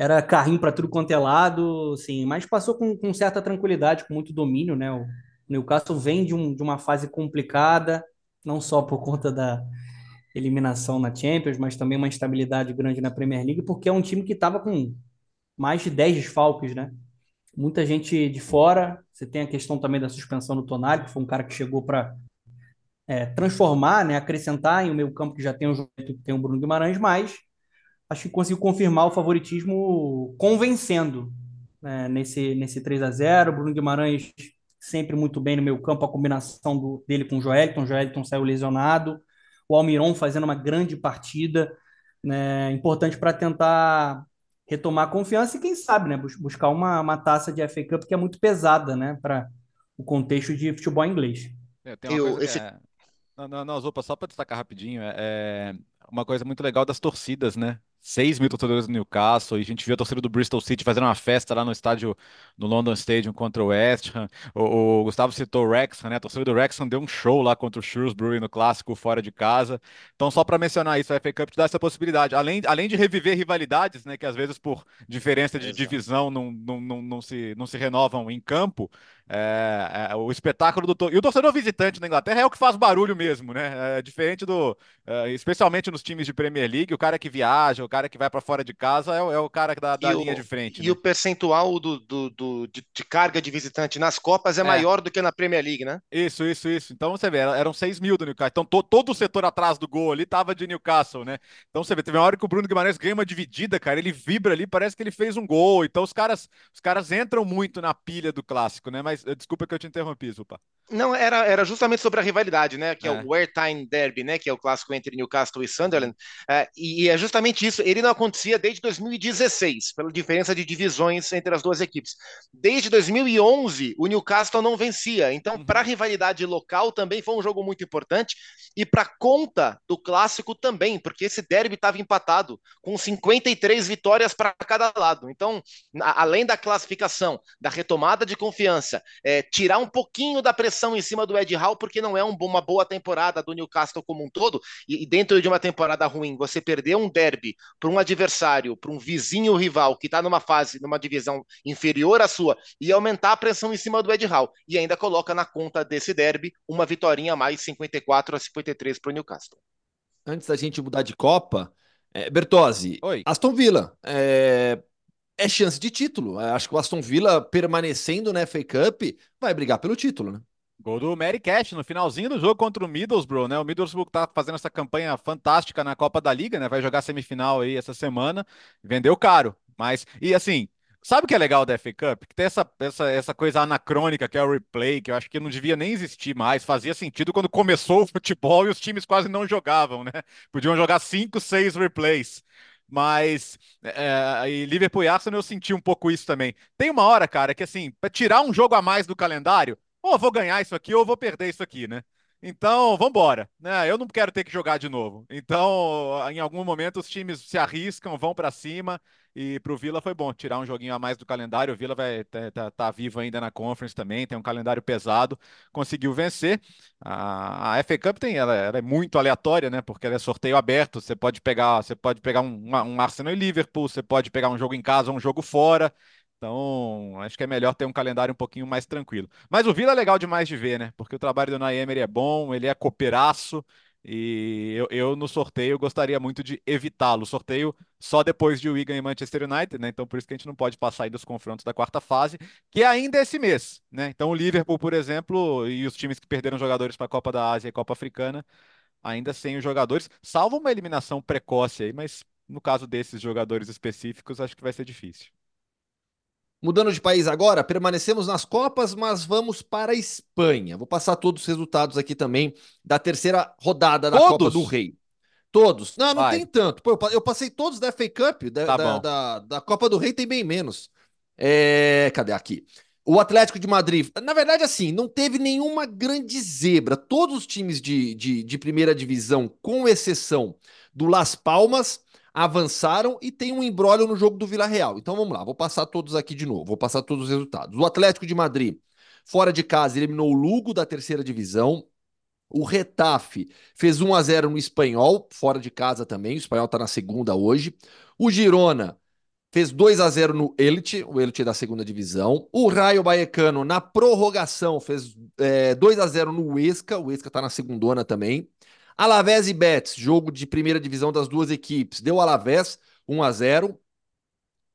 era carrinho para tudo quanto é lado, sim, mas passou com, com, certa tranquilidade, com muito domínio, né? O Newcastle vem de, um, de uma fase complicada, não só por conta da eliminação na Champions, mas também uma instabilidade grande na Premier League, porque é um time que estava com mais de 10 desfalques, né? Muita gente de fora. Você tem a questão também da suspensão do Tonali, que foi um cara que chegou para é, transformar, né, acrescentar em um meio campo que já tem o tem o Bruno Guimarães, mas acho que conseguiu confirmar o favoritismo convencendo né, nesse, nesse 3 a 0 Bruno Guimarães sempre muito bem no meio campo, a combinação do, dele com o Joelton, o Joelton saiu lesionado, o Almiron fazendo uma grande partida, né, importante para tentar retomar a confiança e quem sabe, né, buscar uma, uma taça de FA Cup que é muito pesada, né, para o contexto de futebol inglês. É, tem uma Eu, coisa esse... é... Não, não, não, Zupa, só para destacar rapidinho, é, é uma coisa muito legal das torcidas, né? 6 mil torcedores do Newcastle, e a gente viu a torcida do Bristol City fazendo uma festa lá no estádio, no London Stadium contra o West Ham. O, o Gustavo citou o Wrexham, né? A torcida do Wrexham deu um show lá contra o Shrewsbury no clássico fora de casa. Então, só para mencionar isso, a FA Cup te dá essa possibilidade. Além, além de reviver rivalidades, né? Que às vezes por diferença de Exato. divisão não, não, não, não, se, não se renovam em campo. É, é, o espetáculo do. E o torcedor visitante na Inglaterra é o que faz barulho mesmo, né? É diferente do. É, especialmente nos times de Premier League, o cara que viaja, o cara que vai para fora de casa é, o, é cara da, da linha o, de frente. E né? o percentual do, do, do de, de, carga de visitante nas Copas é, é, maior do que na Premier League, né? Isso, isso, isso. Então você vê, eram 6 mil do Newcastle. Então to, todo o setor atrás do gol ali tava de Newcastle, né? Então você vê, teve uma hora que o Bruno Guimarães ganha uma dividida, cara. Ele vibra ali, parece que ele fez um gol. Então os caras, os caras entram muito na pilha do clássico, né? Mas desculpa que eu te interrompi, Zupa. Não, era, era justamente sobre a rivalidade, né? Que é, é o Airtime Derby, né? Que é o clássico entre Newcastle e Sunderland. É, e, e, é justamente isso. Ele não acontecia desde 2016, pela diferença de divisões entre as duas equipes. Desde 2011, o Newcastle não vencia. Então, uhum. para a rivalidade local também foi um jogo muito importante. E para conta do clássico também, porque esse derby estava empatado com 53 vitórias para cada lado. Então, além da classificação, da retomada de confiança, é, tirar um pouquinho da pressão em cima do Ed Hall, porque não é um, uma boa temporada do Newcastle como um todo, e, e dentro de uma temporada ruim, você perder um derby para um adversário, para um vizinho rival que está numa fase, numa divisão inferior à sua, e aumentar a pressão em cima do Ed Hall, e ainda coloca na conta desse derby uma vitória a mais 54 a 53 para o Newcastle. Antes da gente mudar de Copa, é, Bertozzi, Oi. Aston Villa, é, é chance de título. Acho que o Aston Villa permanecendo na FA Cup vai brigar pelo título, né? Gol do Mary Cash no finalzinho do jogo contra o Middlesbrough, né? O Middlesbrough tá fazendo essa campanha fantástica na Copa da Liga, né? Vai jogar semifinal aí essa semana. Vendeu caro, mas e assim, Sabe o que é legal da FA Cup? Que tem essa, essa, essa coisa anacrônica que é o replay, que eu acho que não devia nem existir mais. Fazia sentido quando começou o futebol e os times quase não jogavam, né? Podiam jogar cinco, seis replays. Mas é, e Liverpool e Arsenal eu senti um pouco isso também. Tem uma hora, cara, que assim, para tirar um jogo a mais do calendário, ou vou ganhar isso aqui ou vou perder isso aqui, né? Então, vamos embora, né? Eu não quero ter que jogar de novo. Então, em algum momento os times se arriscam, vão para cima e para o Vila foi bom tirar um joguinho a mais do calendário. O Vila vai tá, tá, tá vivo ainda na Conference também, tem um calendário pesado, conseguiu vencer. A, a FA Cup tem, ela, ela, é muito aleatória, né? Porque ela é sorteio aberto. Você pode pegar, você pode pegar um, um Arsenal e Liverpool, você pode pegar um jogo em casa, um jogo fora. Então, acho que é melhor ter um calendário um pouquinho mais tranquilo. Mas o Vila é legal demais de ver, né? Porque o trabalho do Naemery é bom, ele é cooperaço. E eu, eu, no sorteio gostaria muito de evitá-lo. Sorteio só depois de Wigan e Manchester United, né? Então por isso que a gente não pode passar aí dos confrontos da quarta fase, que ainda é esse mês, né? Então o Liverpool, por exemplo, e os times que perderam jogadores para a Copa da Ásia e Copa Africana, ainda sem os jogadores, salvo uma eliminação precoce aí, mas no caso desses jogadores específicos, acho que vai ser difícil. Mudando de país agora, permanecemos nas Copas, mas vamos para a Espanha. Vou passar todos os resultados aqui também da terceira rodada da todos? Copa do Rei. Todos. Não, não Vai. tem tanto. Pô, eu passei todos da FA Cup, da, tá da, da, da, Copa do Rei tem bem menos. É... Cadê aqui? O Atlético de Madrid, na verdade, assim, não teve nenhuma grande zebra. Todos os times de, de, de primeira divisão, com exceção do Las Palmas, avançaram e tem um embrólio no jogo do Vila Real. Então vamos lá, vou passar todos aqui de novo, vou passar todos os resultados. O Atlético de Madrid, fora de casa, eliminou o Lugo da terceira divisão. O Retafe fez 1 a 0 no Espanhol, fora de casa também. O Espanhol está na segunda hoje. O Girona fez 2 a 0 no Elche, o Elche da segunda divisão. O Raio Baecano, na prorrogação, fez é, 2 a 0 no Huesca. O Huesca está na segundona também. Alavés e Betis, jogo de primeira divisão das duas equipes, deu Alavés 1 a 0.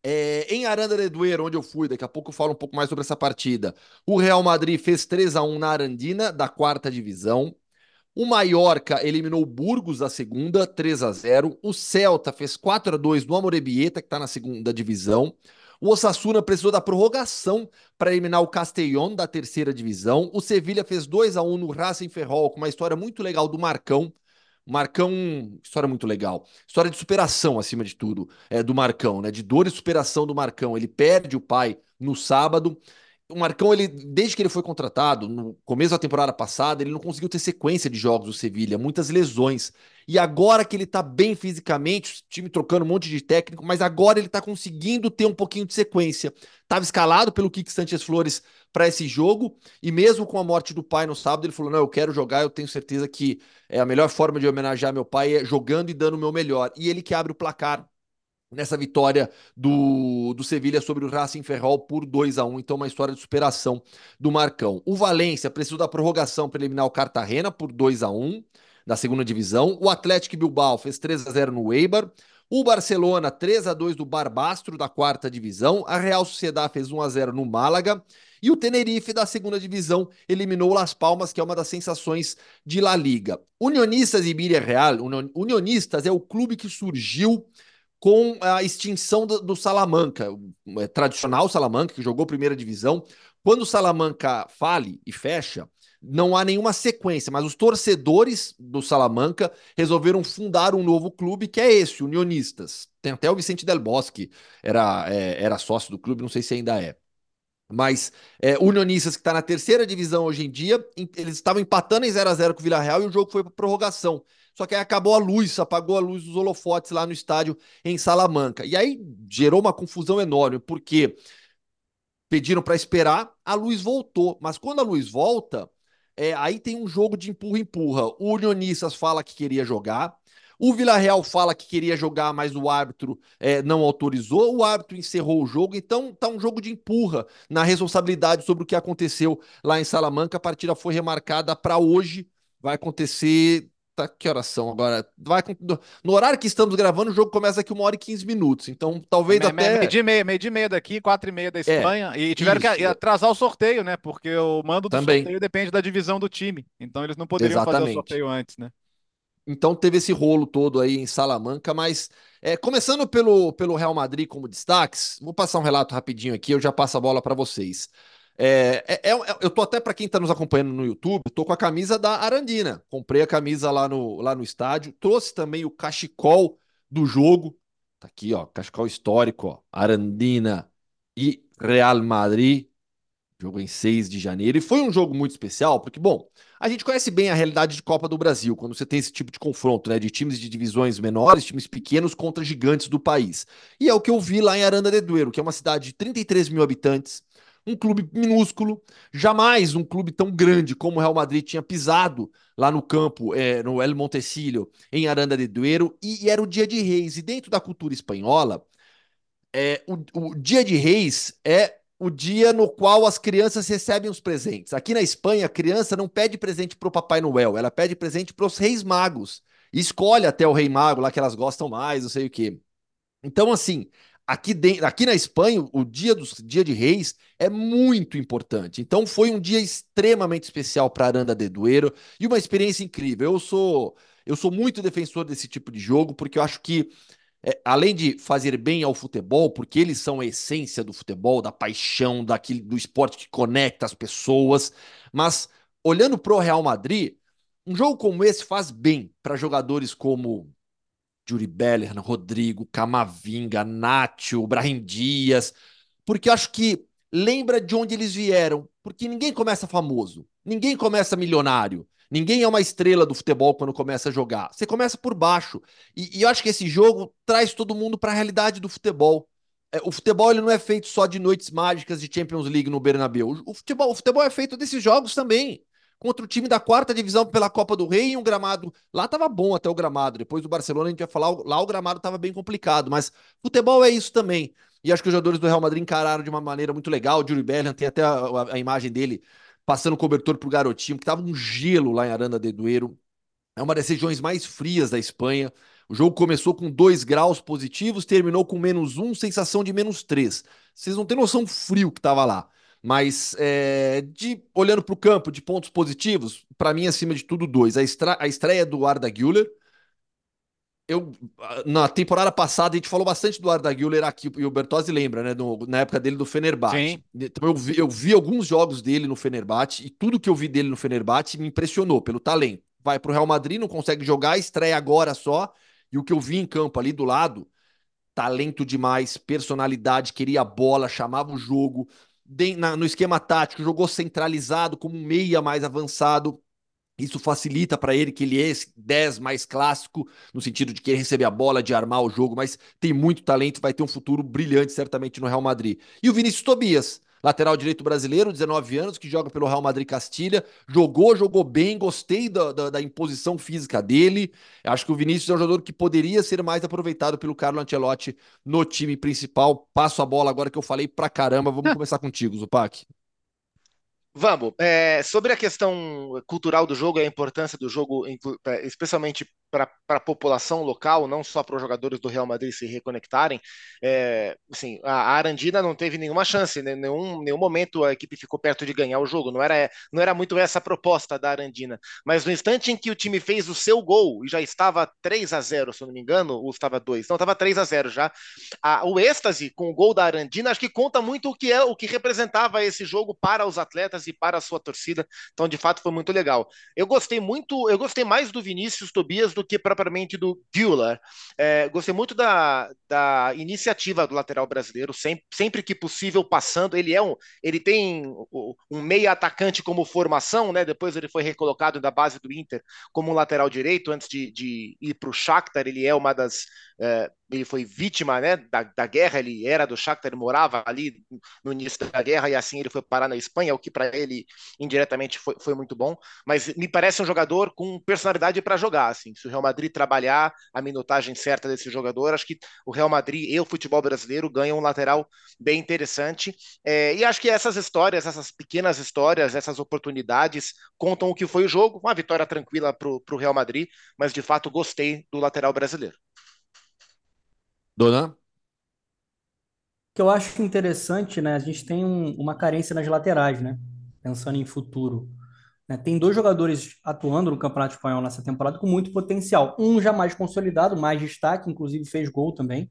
É, em Aranda de Duero, onde eu fui, daqui a pouco eu falo um pouco mais sobre essa partida. O Real Madrid fez 3 a 1 na Arandina, da quarta divisão. O Mallorca eliminou o Burgos da segunda, 3 a 0. O Celta fez 4 a 2 no Amorebieta, que está na segunda divisão. O Osasuna precisou da prorrogação para eliminar o Castellón da terceira divisão. O Sevilha fez 2 a 1 no Racing Ferrol, com uma história muito legal do Marcão. Marcão, história muito legal. História de superação, acima de tudo, é, do Marcão, né? De dor e superação do Marcão. Ele perde o pai no sábado o Marcão, ele, desde que ele foi contratado, no começo da temporada passada, ele não conseguiu ter sequência de jogos do Sevilha, muitas lesões. E agora que ele tá bem fisicamente, o time trocando um monte de técnico, mas agora ele tá conseguindo ter um pouquinho de sequência. Tava escalado pelo Kik Sanchez Flores para esse jogo, e mesmo com a morte do pai no sábado, ele falou: Não, eu quero jogar, eu tenho certeza que é a melhor forma de homenagear meu pai é jogando e dando o meu melhor. E ele que abre o placar nessa vitória do, do Sevilha sobre o Racing Ferrol por 2 a 1 Então, uma história de superação do Marcão. O Valência precisou da prorrogação para eliminar o Cartagena por 2 a 1 da segunda divisão. O Atlético Bilbao fez 3 a 0 no Eibar. O Barcelona 3 a 2 do Barbastro da quarta divisão. A Real Sociedade fez 1 a 0 no Málaga. E o Tenerife da segunda divisão eliminou Las Palmas, que é uma das sensações de La Liga. Unionistas e Biria Real, Unionistas é o clube que surgiu com a extinção do, do Salamanca, o é, tradicional Salamanca, que jogou primeira divisão. Quando o Salamanca fale e fecha, não há nenhuma sequência, mas os torcedores do Salamanca resolveram fundar um novo clube que é esse, Unionistas. Tem até o Vicente Del Bosque, era, é, era sócio do clube, não sei se ainda é. Mas é, Unionistas, que está na terceira divisão hoje em dia, eles estavam empatando em 0 a 0 com o Vila Real e o jogo foi para prorrogação. Só que aí acabou a luz, apagou a luz dos holofotes lá no estádio em Salamanca. E aí gerou uma confusão enorme, porque pediram para esperar, a luz voltou. Mas quando a luz volta, é, aí tem um jogo de empurra-empurra. O Unionistas fala que queria jogar. O Vila Real fala que queria jogar, mas o árbitro é, não autorizou. O árbitro encerrou o jogo. Então tá um jogo de empurra na responsabilidade sobre o que aconteceu lá em Salamanca. A partida foi remarcada para hoje. Vai acontecer Tá, que horas são agora? Vai, no horário que estamos gravando, o jogo começa aqui uma hora e 15 minutos. Então, talvez me, até. Meio de meia, meio de meia daqui, quatro e meia da é, Espanha. É, e tiveram isso. que atrasar o sorteio, né? Porque o mando do Também. sorteio depende da divisão do time. Então, eles não poderiam Exatamente. fazer o sorteio antes, né? Então teve esse rolo todo aí em Salamanca, mas é, começando pelo, pelo Real Madrid como destaques, vou passar um relato rapidinho aqui, eu já passo a bola para vocês. É, é, é, eu tô até para quem está nos acompanhando no YouTube, tô com a camisa da Arandina. Comprei a camisa lá no, lá no estádio, trouxe também o cachecol do jogo. Tá aqui, ó, cachecol histórico, ó, Arandina e Real Madrid. Jogo em 6 de janeiro. E foi um jogo muito especial, porque, bom, a gente conhece bem a realidade de Copa do Brasil, quando você tem esse tipo de confronto, né? De times de divisões menores, times pequenos contra gigantes do país. E é o que eu vi lá em Aranda de Duero, que é uma cidade de 33 mil habitantes, um clube minúsculo, jamais um clube tão grande como o Real Madrid tinha pisado lá no campo, é, no El Montecillo, em Aranda de Duero, e, e, era o dia de reis. E dentro da cultura espanhola, é, o, o dia de reis é o dia no qual as crianças recebem os presentes. Aqui na Espanha, a criança não pede presente para o Papai Noel, ela pede presente para os Reis Magos. E escolhe até o Rei Mago lá que elas gostam mais, não sei o quê. Então, assim, aqui, dentro, aqui na Espanha, o dia, do, dia de Reis é muito importante. Então, foi um dia extremamente especial para Aranda de Duero e uma experiência incrível. Eu sou, eu sou muito defensor desse tipo de jogo, porque eu acho que é, além de fazer bem ao futebol, porque eles são a essência do futebol, da paixão, daquele, do esporte que conecta as pessoas, mas olhando para o Real Madrid, um jogo como esse faz bem para jogadores como Juri Bellingham, Rodrigo, Camavinga, Nacho, Brahim Dias, porque acho que lembra de onde eles vieram, porque ninguém começa famoso, ninguém começa milionário. Ninguém é uma estrela do futebol quando começa a jogar. Você começa por baixo. E, e eu acho que esse jogo traz todo mundo para a realidade do futebol. É, o futebol ele não é feito só de noites mágicas de Champions League no Bernabéu. O futebol, o futebol é feito desses jogos também. Contra o time da quarta divisão pela Copa do Rei, um gramado. Lá estava bom até o gramado. Depois do Barcelona, a gente vai falar, lá o gramado estava bem complicado. Mas futebol é isso também. E acho que os jogadores do Real Madrid encararam de uma maneira muito legal. O Júlio Bellingham tem até a, a, a imagem dele passando cobertor pro garotinho, que tava um gelo lá em Aranda de Duero. É uma das regiões mais frias da Espanha. O jogo começou com 2 graus positivos, terminou com menos 1, um, sensação de menos 3. Vocês não têm noção do frio que tava lá. Mas é, de olhando para o campo de pontos positivos, para mim, acima de tudo, dois. A, estra, a estreia do Arda Güler, eu na temporada passada a gente falou bastante do Arda Güler aqui e o Bertozzi lembra, né, no, na época dele do Fenerbahçe. Sim. Então eu vi, eu vi alguns jogos dele no Fenerbahçe e tudo que eu vi dele no Fenerbahçe me impressionou pelo talento. Vai pro Real Madrid, não consegue jogar, estreia agora só, e o que eu vi em campo ali do lado, talento demais, personalidade, queria a bola, chamava o jogo, no esquema tático, jogou centralizado como um meia mais avançado isso facilita para ele que ele é esse 10 mais clássico, no sentido de querer receber a bola, de armar o jogo, mas tem muito talento, vai ter um futuro brilhante certamente no Real Madrid. E o Vinícius Tobias, lateral direito brasileiro, 19 anos, que joga pelo Real Madrid Castilha, jogou, jogou bem, gostei da, da, da, imposição física dele. Acho que o Vinícius é um jogador que poderia ser mais aproveitado pelo Carlo Ancelotti no time principal. Passo a bola agora que eu falei pra caramba. Vamos [LAUGHS] começar contigo, Zupac. Vamos. É, sobre a questão cultural do jogo, a importância do jogo, é, especialmente para a população local, não só para os jogadores do Real Madrid se reconectarem, é, assim, a Arandina não teve nenhuma chance, né? nenhum, nenhum momento a equipe ficou perto de ganhar o jogo. Não era, não era muito essa a proposta da Arandina. Mas no instante em que o time fez o seu gol e já estava 3 a 0 se eu não me engano, ou estava 2, não, estava 3 a 0 já. A, o êxtase com o gol da Arandina acho que conta muito o que é o que representava esse jogo para os atletas e para a sua torcida. Então, de fato, foi muito legal. Eu gostei muito, eu gostei mais do Vinícius Tobias do que propriamente do Güler. É, gostei muito da, da iniciativa do lateral brasileiro, sempre, sempre que possível passando. Ele é um, ele tem um meia atacante como formação, né? Depois ele foi recolocado da base do Inter como um lateral direito antes de, de ir para o Shakhtar. Ele é uma das é, ele foi vítima né, da, da, guerra, ele era do Shakhtar, ele morava ali no início da guerra e assim ele foi parar na Espanha, o que para ele indiretamente foi, foi, muito bom, mas me parece um jogador com personalidade para jogar, assim, se o Real Madrid trabalhar a minutagem certa desse jogador, acho que o Real Madrid e o futebol brasileiro ganham um lateral bem interessante, é, e acho que essas histórias, essas pequenas histórias, essas oportunidades contam o que foi o jogo, uma vitória tranquila para o Real Madrid, mas de fato gostei do lateral brasileiro. Dona? que eu acho interessante, né? A gente tem um- uma carência nas laterais, né? Pensando em futuro. Né? Tem dois jogadores atuando no Campeonato Espanhol nessa temporada com muito potencial. Um já mais consolidado, mais destaque, inclusive fez gol também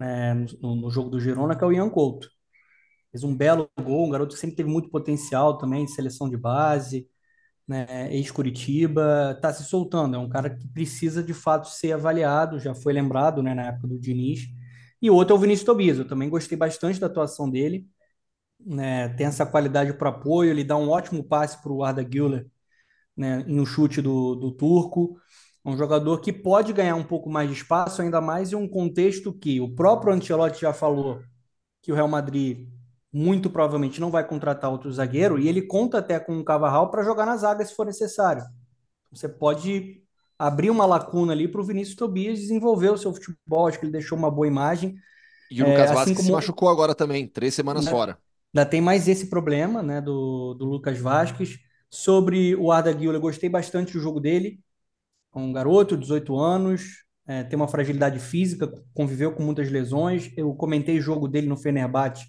né, no, no, jogo do Girona, que é o Ian Couto. Fez um belo gol, um garoto que sempre teve muito potencial também, seleção de base, né, ex-Curitiba, está se soltando. É um cara que precisa de fato ser avaliado, já foi lembrado né, na época do Diniz. E outro é o Vinícius Tobias. Eu também gostei bastante da atuação dele né, tem essa qualidade para apoio, ele dá um ótimo passe para o Arda Güler né, em um chute do, do turco. É um jogador que pode ganhar um pouco mais de espaço, ainda mais em um contexto que o próprio Ancelotti já falou que o Real Madrid muito provavelmente não vai contratar outro zagueiro e ele conta até com o Cavarral para jogar na zaga se for necessário. Você pode abrir uma lacuna ali para o Vinícius Tobias desenvolver o seu futebol, acho que ele deixou uma boa imagem. E o Lucas é, assim como... se machucou agora também, três semanas fora. Ainda tem mais esse problema, né, do, do Lucas Vasquez. Sobre o Arda Güler, eu gostei bastante do jogo dele. É um garoto, 18 anos, é, tem uma fragilidade física, conviveu com muitas lesões. Eu comentei o jogo dele no Fenerbahçe.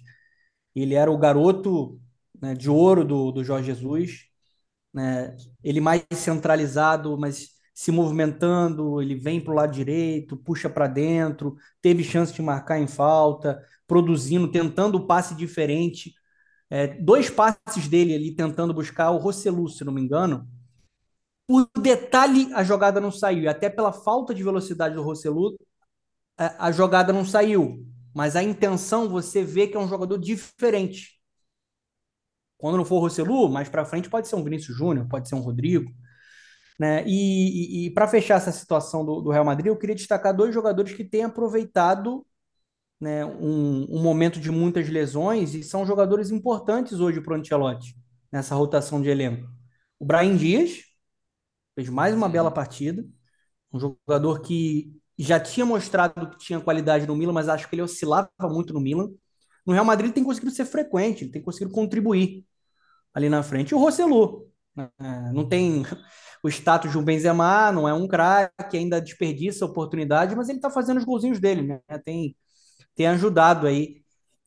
Ele era o garoto né, de ouro do, do Jorge Jesus. Né? Ele mais centralizado, mas se movimentando, ele vem para o lado direito, puxa para dentro, teve chance de marcar em falta, produzindo, tentando o passe diferente. É, dois passes dele ali tentando buscar o Rosselu, se não me engano. Por detalhe, a jogada não saiu. E até pela falta de velocidade do Rosselu, a, a jogada não saiu. Mas a intenção você vê que é um jogador diferente. Quando não for o Rosselu, mais para frente pode ser um Vinícius Júnior, pode ser um Rodrigo. Né? E, e, e para fechar essa situação do, do, Real Madrid, eu queria destacar dois jogadores que têm aproveitado né, um, um, momento de muitas lesões e são jogadores importantes hoje para o Ancelotti nessa rotação de elenco. O Brian Dias fez mais uma bela partida, um jogador que já tinha mostrado que tinha qualidade no Milan, mas acho que ele oscilava muito no Milan. No Real Madrid ele tem conseguido ser frequente, ele tem conseguido contribuir ali na frente. E o Rossellu, né, não tem [LAUGHS] o status de um Benzema, não é um craque, ainda desperdiça oportunidade, mas ele está fazendo os golzinhos dele, né? Tem, tem ajudado aí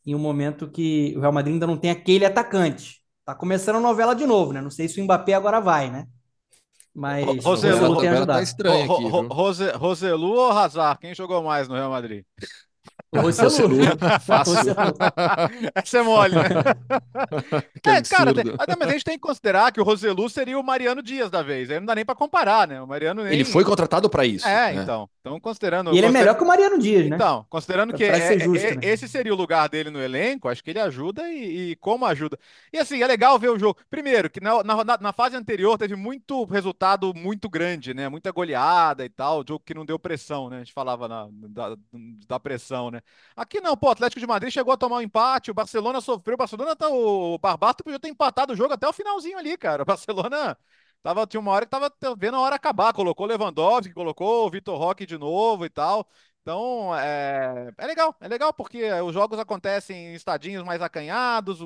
em um momento que o Real Madrid ainda não tem aquele atacante. Tá começando a novela de novo, né? Não sei se o Mbappé agora vai, né? Mas Roselu, o tem ajudado. Tá estranho aqui, Rose, Roselu ou Hazard? Quem jogou mais no Real Madrid? O Roselu. Fácil. Essa é mole, né? [LAUGHS] é, cara, tem, mas a gente tem que considerar que o Roselu seria o Mariano Dias da vez. Aí não dá nem para comparar, né? O Mariano nem... Ele foi contratado para isso. É, né? então. Então, considerando. E ele é melhor que o Mariano Dias, né? Então, considerando que é, justo, é, né? esse seria o lugar dele no elenco, acho que ele ajuda e, e, como ajuda. E assim, é legal ver o jogo. Primeiro, que na, na, na, fase anterior teve muito resultado muito grande, né? Muita goleada e tal. Jogo que não deu pressão, né? A gente falava na, da, da pressão, né? Né? Aqui não, pô, o Atlético de Madrid chegou a tomar um empate, o Barcelona sofreu, o Barcelona tá, o Barbato podia ter empatado o jogo até o finalzinho ali, cara. O Barcelona tava, tinha uma hora que tava vendo a hora acabar, colocou Lewandowski, colocou o Vitor Roque de novo e tal. Então, é, é legal, é legal porque os jogos acontecem em estadinhos mais acanhados,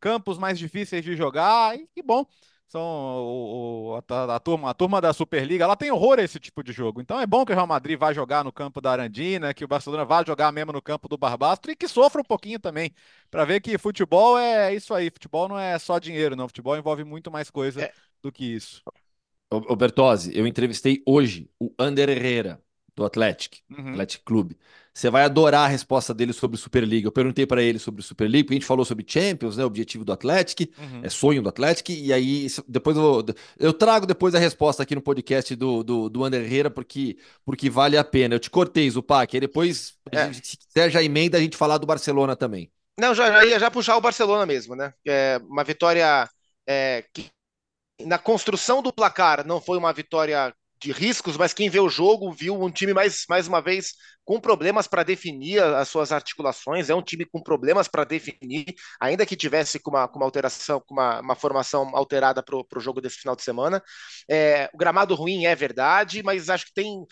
campos mais difíceis de jogar, e que bom são o, o, a, a, turma, a turma da Superliga, ela tem horror a esse tipo de jogo. Então é bom que o Real Madrid vá jogar no campo da Arandina, que o Barcelona vá jogar mesmo no campo do Barbastro e que sofra um pouquinho também, para ver que futebol é isso aí. Futebol não é só dinheiro, não. Futebol envolve muito mais coisa é. do que isso. O Bertozzi, eu entrevistei hoje o Ander Herrera, do Atlético, uhum. Atlético Clube. Você vai adorar a resposta dele sobre Superliga. Eu perguntei para ele sobre Superliga, porque a gente falou sobre Champions, né? Objetivo do Atlético, uhum. é sonho do Atlético, e aí depois eu, eu trago depois a resposta aqui no podcast do, do, do Ander Herrera, porque, porque vale a pena. Eu te cortei, Zupac, e depois, é. se quiser, já emenda a gente falar do Barcelona também. Não, já, já ia já puxar o Barcelona mesmo, né? É uma vitória é, que na construção do placar não foi uma vitória de riscos, mas quem vê o jogo viu um time mais, mais uma vez com problemas para definir as suas articulações, é um time com problemas para definir, ainda que tivesse com uma, com uma alteração, com uma, uma formação alterada para o jogo desse final de semana. É, o gramado ruim é verdade, mas acho que tem uh,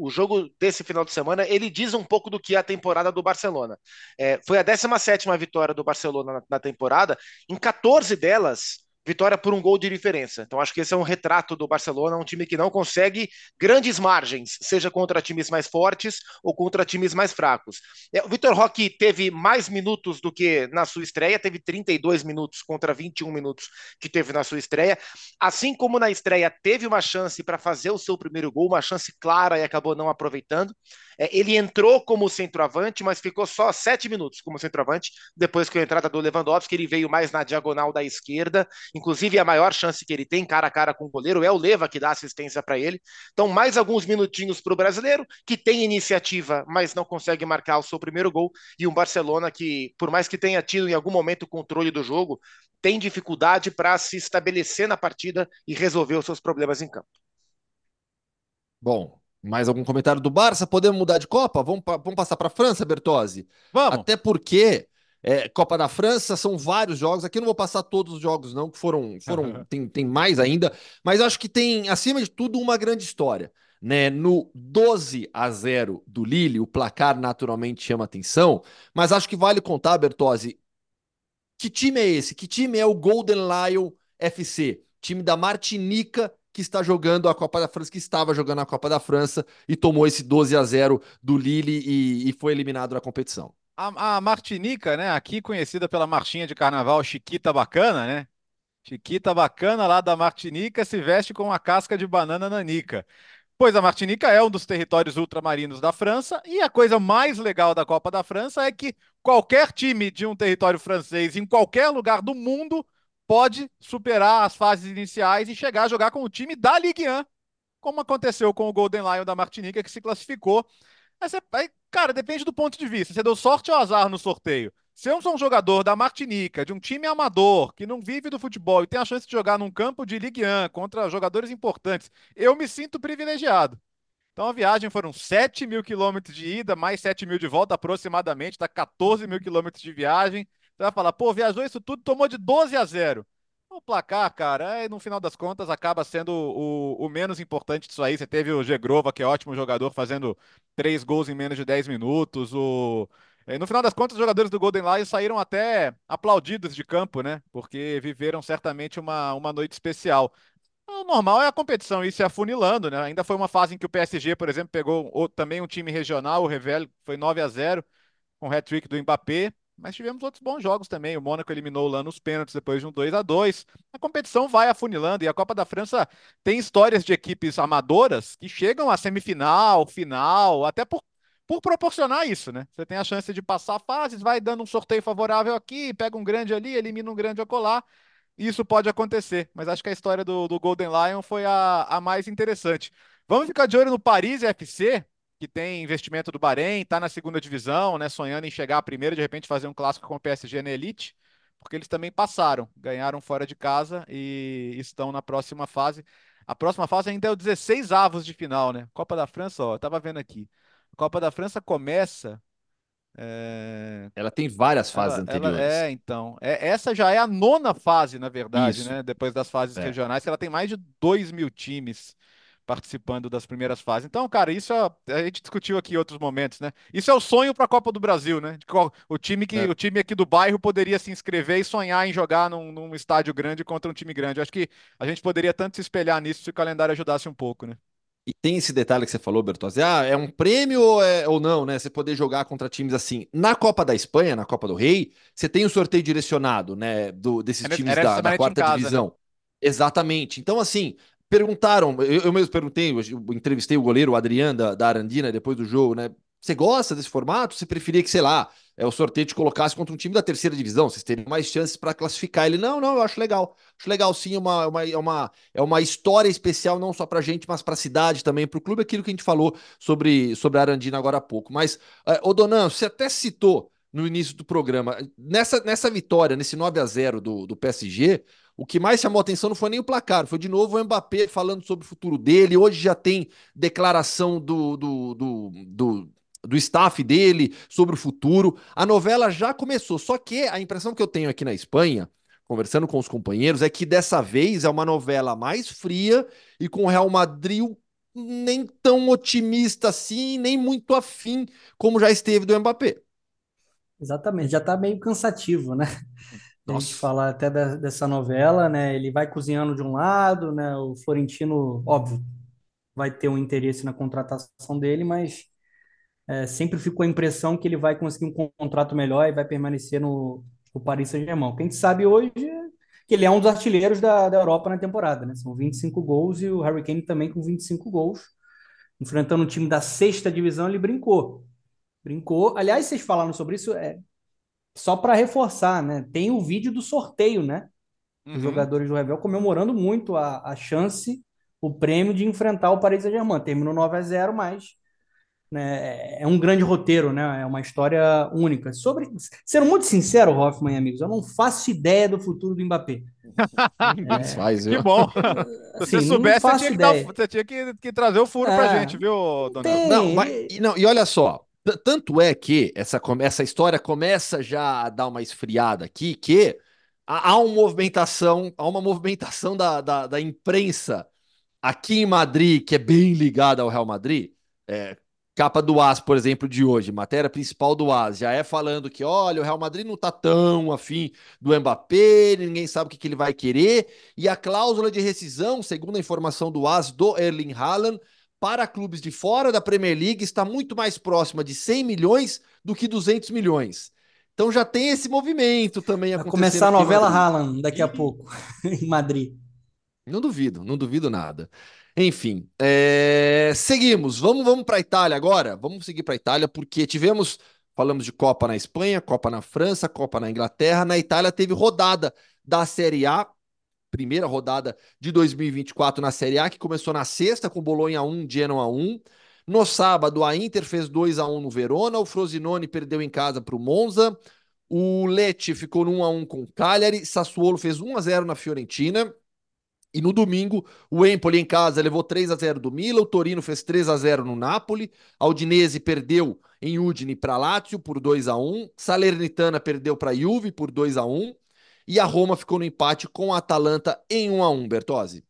o jogo desse final de semana, ele diz um pouco do que é a temporada do Barcelona. É, foi a 17 vitória do Barcelona na, na temporada, em 14 delas vitória por um gol de diferença. Então acho que esse é um retrato do Barcelona, um time que não consegue grandes margens, seja contra times mais fortes ou contra times mais fracos. É, o Vitor Roque teve mais minutos do que na sua estreia, teve 32 minutos contra 21 minutos que teve na sua estreia. Assim como na estreia teve uma chance para fazer o seu primeiro gol, uma chance clara e acabou não aproveitando. É, ele entrou como centroavante, mas ficou só sete minutos como centroavante, depois que a entrada do Lewandowski, ele veio mais na diagonal da esquerda, inclusive a maior chance que ele tem, cara a cara com o goleiro, é o Leva que dá assistência para ele. Então, mais alguns minutinhos para o brasileiro, que tem iniciativa, mas não consegue marcar o seu primeiro gol, e um Barcelona que, por mais que tenha tido em algum momento o controle do jogo, tem dificuldade para se estabelecer na partida e resolver os seus problemas em campo. Bom, mais algum comentário do Barça? Podemos mudar de Copa? Vamos, vamos passar para a França, Bertozzi? Vamos. Até porque é, Copa da França são vários jogos. Aqui eu não vou passar todos os jogos, não, que foram. foram [LAUGHS] tem, tem mais ainda. Mas acho que tem, acima de tudo, uma grande história. Né, no 12 a 0 do Lille, o placar naturalmente chama atenção, mas acho que vale contar, Bertozzi, que time é esse? Que time é o Golden Lion FC? Time da Martinica que está jogando a Copa da França, que estava jogando a Copa da França e tomou esse 12 a 0 do Lille e, e foi eliminado da competição. A, a, Martinica, né, aqui conhecida pela marchinha de carnaval Chiquita Bacana, né? Chiquita Bacana lá da Martinica se veste com uma casca de banana nanica. Pois a Martinica é um dos territórios ultramarinos da França e a coisa mais legal da Copa da França é que qualquer time de um território francês em qualquer lugar do mundo pode superar as fases iniciais e chegar a jogar com o time da Ligue 1, como aconteceu com o Golden Lion da Martinica, que se classificou. Aí, aí, cara, depende do ponto de vista. Você deu sorte ou azar no sorteio? Se eu sou um jogador da Martinica, de um time amador, que não vive do futebol e tem a chance de jogar num campo de Ligue 1 contra jogadores importantes, eu me sinto privilegiado. Então a viagem foram 7 mil quilômetros de ida, mais 7 mil de volta aproximadamente, tá 14 mil quilômetros de viagem. Você vai falar, pô, viajou isso tudo, tomou de 12 a 0. O placar, cara, é, no final das contas acaba sendo o, o menos importante disso aí. Você teve o Gegrova, que é ótimo jogador, fazendo três gols em menos de 10 minutos. O... Eh, no final das contas, os jogadores do Golden Lions saíram até aplaudidos de campo, né? Porque viveram certamente uma, uma noite especial. O normal é a competição ir se afunilando, né? Ainda foi uma fase em que o PSG, por exemplo, pegou também um time regional, o Revel, foi 9 a 0 com o hat-trick do Mbappé. Mas tivemos outros bons jogos também. O Mônaco eliminou lá nos pênaltis depois de um 2 a 2 A competição vai afunilando e a Copa da França tem histórias de equipes amadoras que chegam à semifinal, final, até por, por proporcionar isso, né? Você tem a chance de passar fases, vai dando um sorteio favorável aqui, pega um grande ali, elimina um grande acolá. Isso pode acontecer, mas acho que a história do, do Golden Lion foi a, a mais interessante. Vamos ficar de olho no Paris FC, que tem investimento do Bahrein, está na segunda divisão, né, sonhando em chegar a primeira, de repente fazer um clássico com o PSG na Elite, porque eles também passaram, ganharam fora de casa e estão na próxima fase. A próxima fase ainda é o 16 avos de final, né? Copa da França, ó, eu tava vendo aqui. A Copa da França começa. É... Ela tem várias fases ela, anteriores. Ela, é, então. É, essa já é a nona fase, na verdade, Isso. né? Depois das fases é. regionais, que ela tem mais de 2 mil times participando das primeiras fases. Então, cara, isso é, a gente discutiu aqui em outros momentos, né? Isso é o sonho para a Copa do Brasil, né? O time que é. o time aqui do bairro poderia se inscrever e sonhar em jogar num, num estádio grande contra um time grande. Eu acho que a gente poderia tanto se espelhar nisso se o calendário ajudasse um pouco, né? E tem esse detalhe que você falou, Bertozzi. Ah, é um prêmio ou, é, ou não, né? Você poder jogar contra times assim. Na Copa da Espanha, na Copa do Rei, você tem o um sorteio direcionado, né? Do, desses times da, da quarta casa, divisão. Né? Exatamente. Então, assim, Perguntaram, eu, eu mesmo perguntei, eu entrevistei o goleiro, Adriano, da, da Arandina, depois do jogo, né? Você gosta desse formato? Você preferia que, sei lá, é, o sorteio te colocasse contra um time da terceira divisão? Vocês teriam mais chances para classificar? Ele, não, não, eu acho legal. Acho legal sim, uma, uma, é, uma, é uma história especial, não só para gente, mas para a cidade também, para o clube, aquilo que a gente falou sobre, sobre a Arandina agora há pouco. Mas, é, Donan, você até citou no início do programa, nessa, nessa vitória, nesse 9 a 0 do, do PSG, o que mais chamou atenção não foi nem o placar, foi de novo o Mbappé falando sobre o futuro dele. Hoje já tem declaração do, do, do, do, do staff dele sobre o futuro. A novela já começou, só que a impressão que eu tenho aqui na Espanha, conversando com os companheiros, é que dessa vez é uma novela mais fria e com o Real Madrid nem tão otimista assim, nem muito afim como já esteve do Mbappé. Exatamente, já está meio cansativo, né? A gente falar até da, dessa novela, né? Ele vai cozinhando de um lado, né? O Florentino, óbvio, vai ter um interesse na contratação dele, mas é, sempre ficou a impressão que ele vai conseguir um contrato melhor e vai permanecer no, no Paris Saint-Germain. Quem sabe hoje que ele é um dos artilheiros da, da Europa na temporada, né? São 25 gols e o Harry Kane também com 25 gols. Enfrentando um time da sexta divisão, ele brincou. Brincou. Aliás, vocês falaram sobre isso, é só para reforçar, né? Tem o vídeo do sorteio, né? Os uhum. jogadores do Revel comemorando muito a, a chance, o prêmio de enfrentar o Paris Saint-Germain. Terminou 9 a 0, mas né, é um grande roteiro, né? É uma história única. Sobre, sendo muito sincero, Hoffman e amigos, eu não faço ideia do futuro do Mbappé. [LAUGHS] é, faz, que bom. [LAUGHS] Se você assim, soubesse, você tinha, que, dar, você tinha que, que, trazer o furo é, pra gente, viu, Donald? Não, mas, não, e olha só, tanto é que essa, essa história começa já a dar uma esfriada aqui, que há, uma movimentação, há uma movimentação da, da, da imprensa aqui em Madrid, que é bem ligada ao Real Madrid, é, capa do AS, por exemplo, de hoje, matéria principal do AS, já é falando que, olha, o Real Madrid não tá tão afim do Mbappé, ninguém sabe o que, que ele vai querer, e a cláusula de rescisão, segundo a informação do AS, do Erling Haaland, para clubes de fora da Premier League está muito mais próxima de 100 milhões do que 200 milhões. Então já tem esse movimento também acontecendo. Vai começar a novela Haaland daqui a pouco, [LAUGHS] em Madrid. Não duvido, não duvido nada. Enfim, é... seguimos. Vamos, vamos para a Itália agora. Vamos seguir para a Itália porque tivemos, falamos de Copa na Espanha, Copa na França, Copa na Inglaterra. Na Itália teve rodada da Série A primeira rodada de 2024 na Série A, que começou na sexta com Bolonha 1, Genoa 1. No sábado, a Inter fez 2 a 1 no Verona, o Frosinone perdeu em casa para o Monza, o Lecce ficou no 1 a 1 com o Cagliari, Sassuolo fez 1 a 0 na Fiorentina. E no domingo, o Empoli em casa levou 3 a 0 do Milan, o Torino fez 3 a 0 no Napoli, a Udinese perdeu em Udine para Lazio por 2 a 1, Salernitana perdeu para Juve por 2 a 1 e a Roma ficou no empate com a Atalanta em 1 a 1 Bertozzi.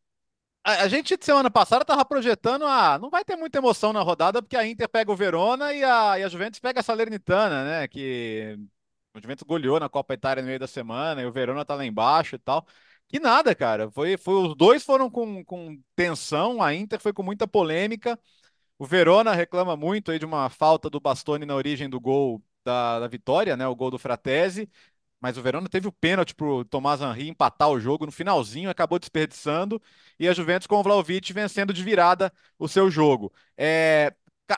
A, a gente, semana passada, estava projetando a. Não vai ter muita emoção na rodada, porque a Inter pega o Verona e a, e a Juventus pega a Salernitana, né? Que o Juventus goleou na Copa Itália no meio da semana e o Verona tá lá embaixo e tal. Que nada, cara. Foi, foi, os dois foram com, com tensão, a Inter foi com muita polêmica. O Verona reclama muito aí de uma falta do Bastoni na origem do gol da, da vitória, né? O gol do Fratesi mas o Verona teve o pênalti pro Tomás Henry empatar o jogo no finalzinho, acabou desperdiçando, e a Juventus com o Vlaovic vencendo de virada o seu jogo. É...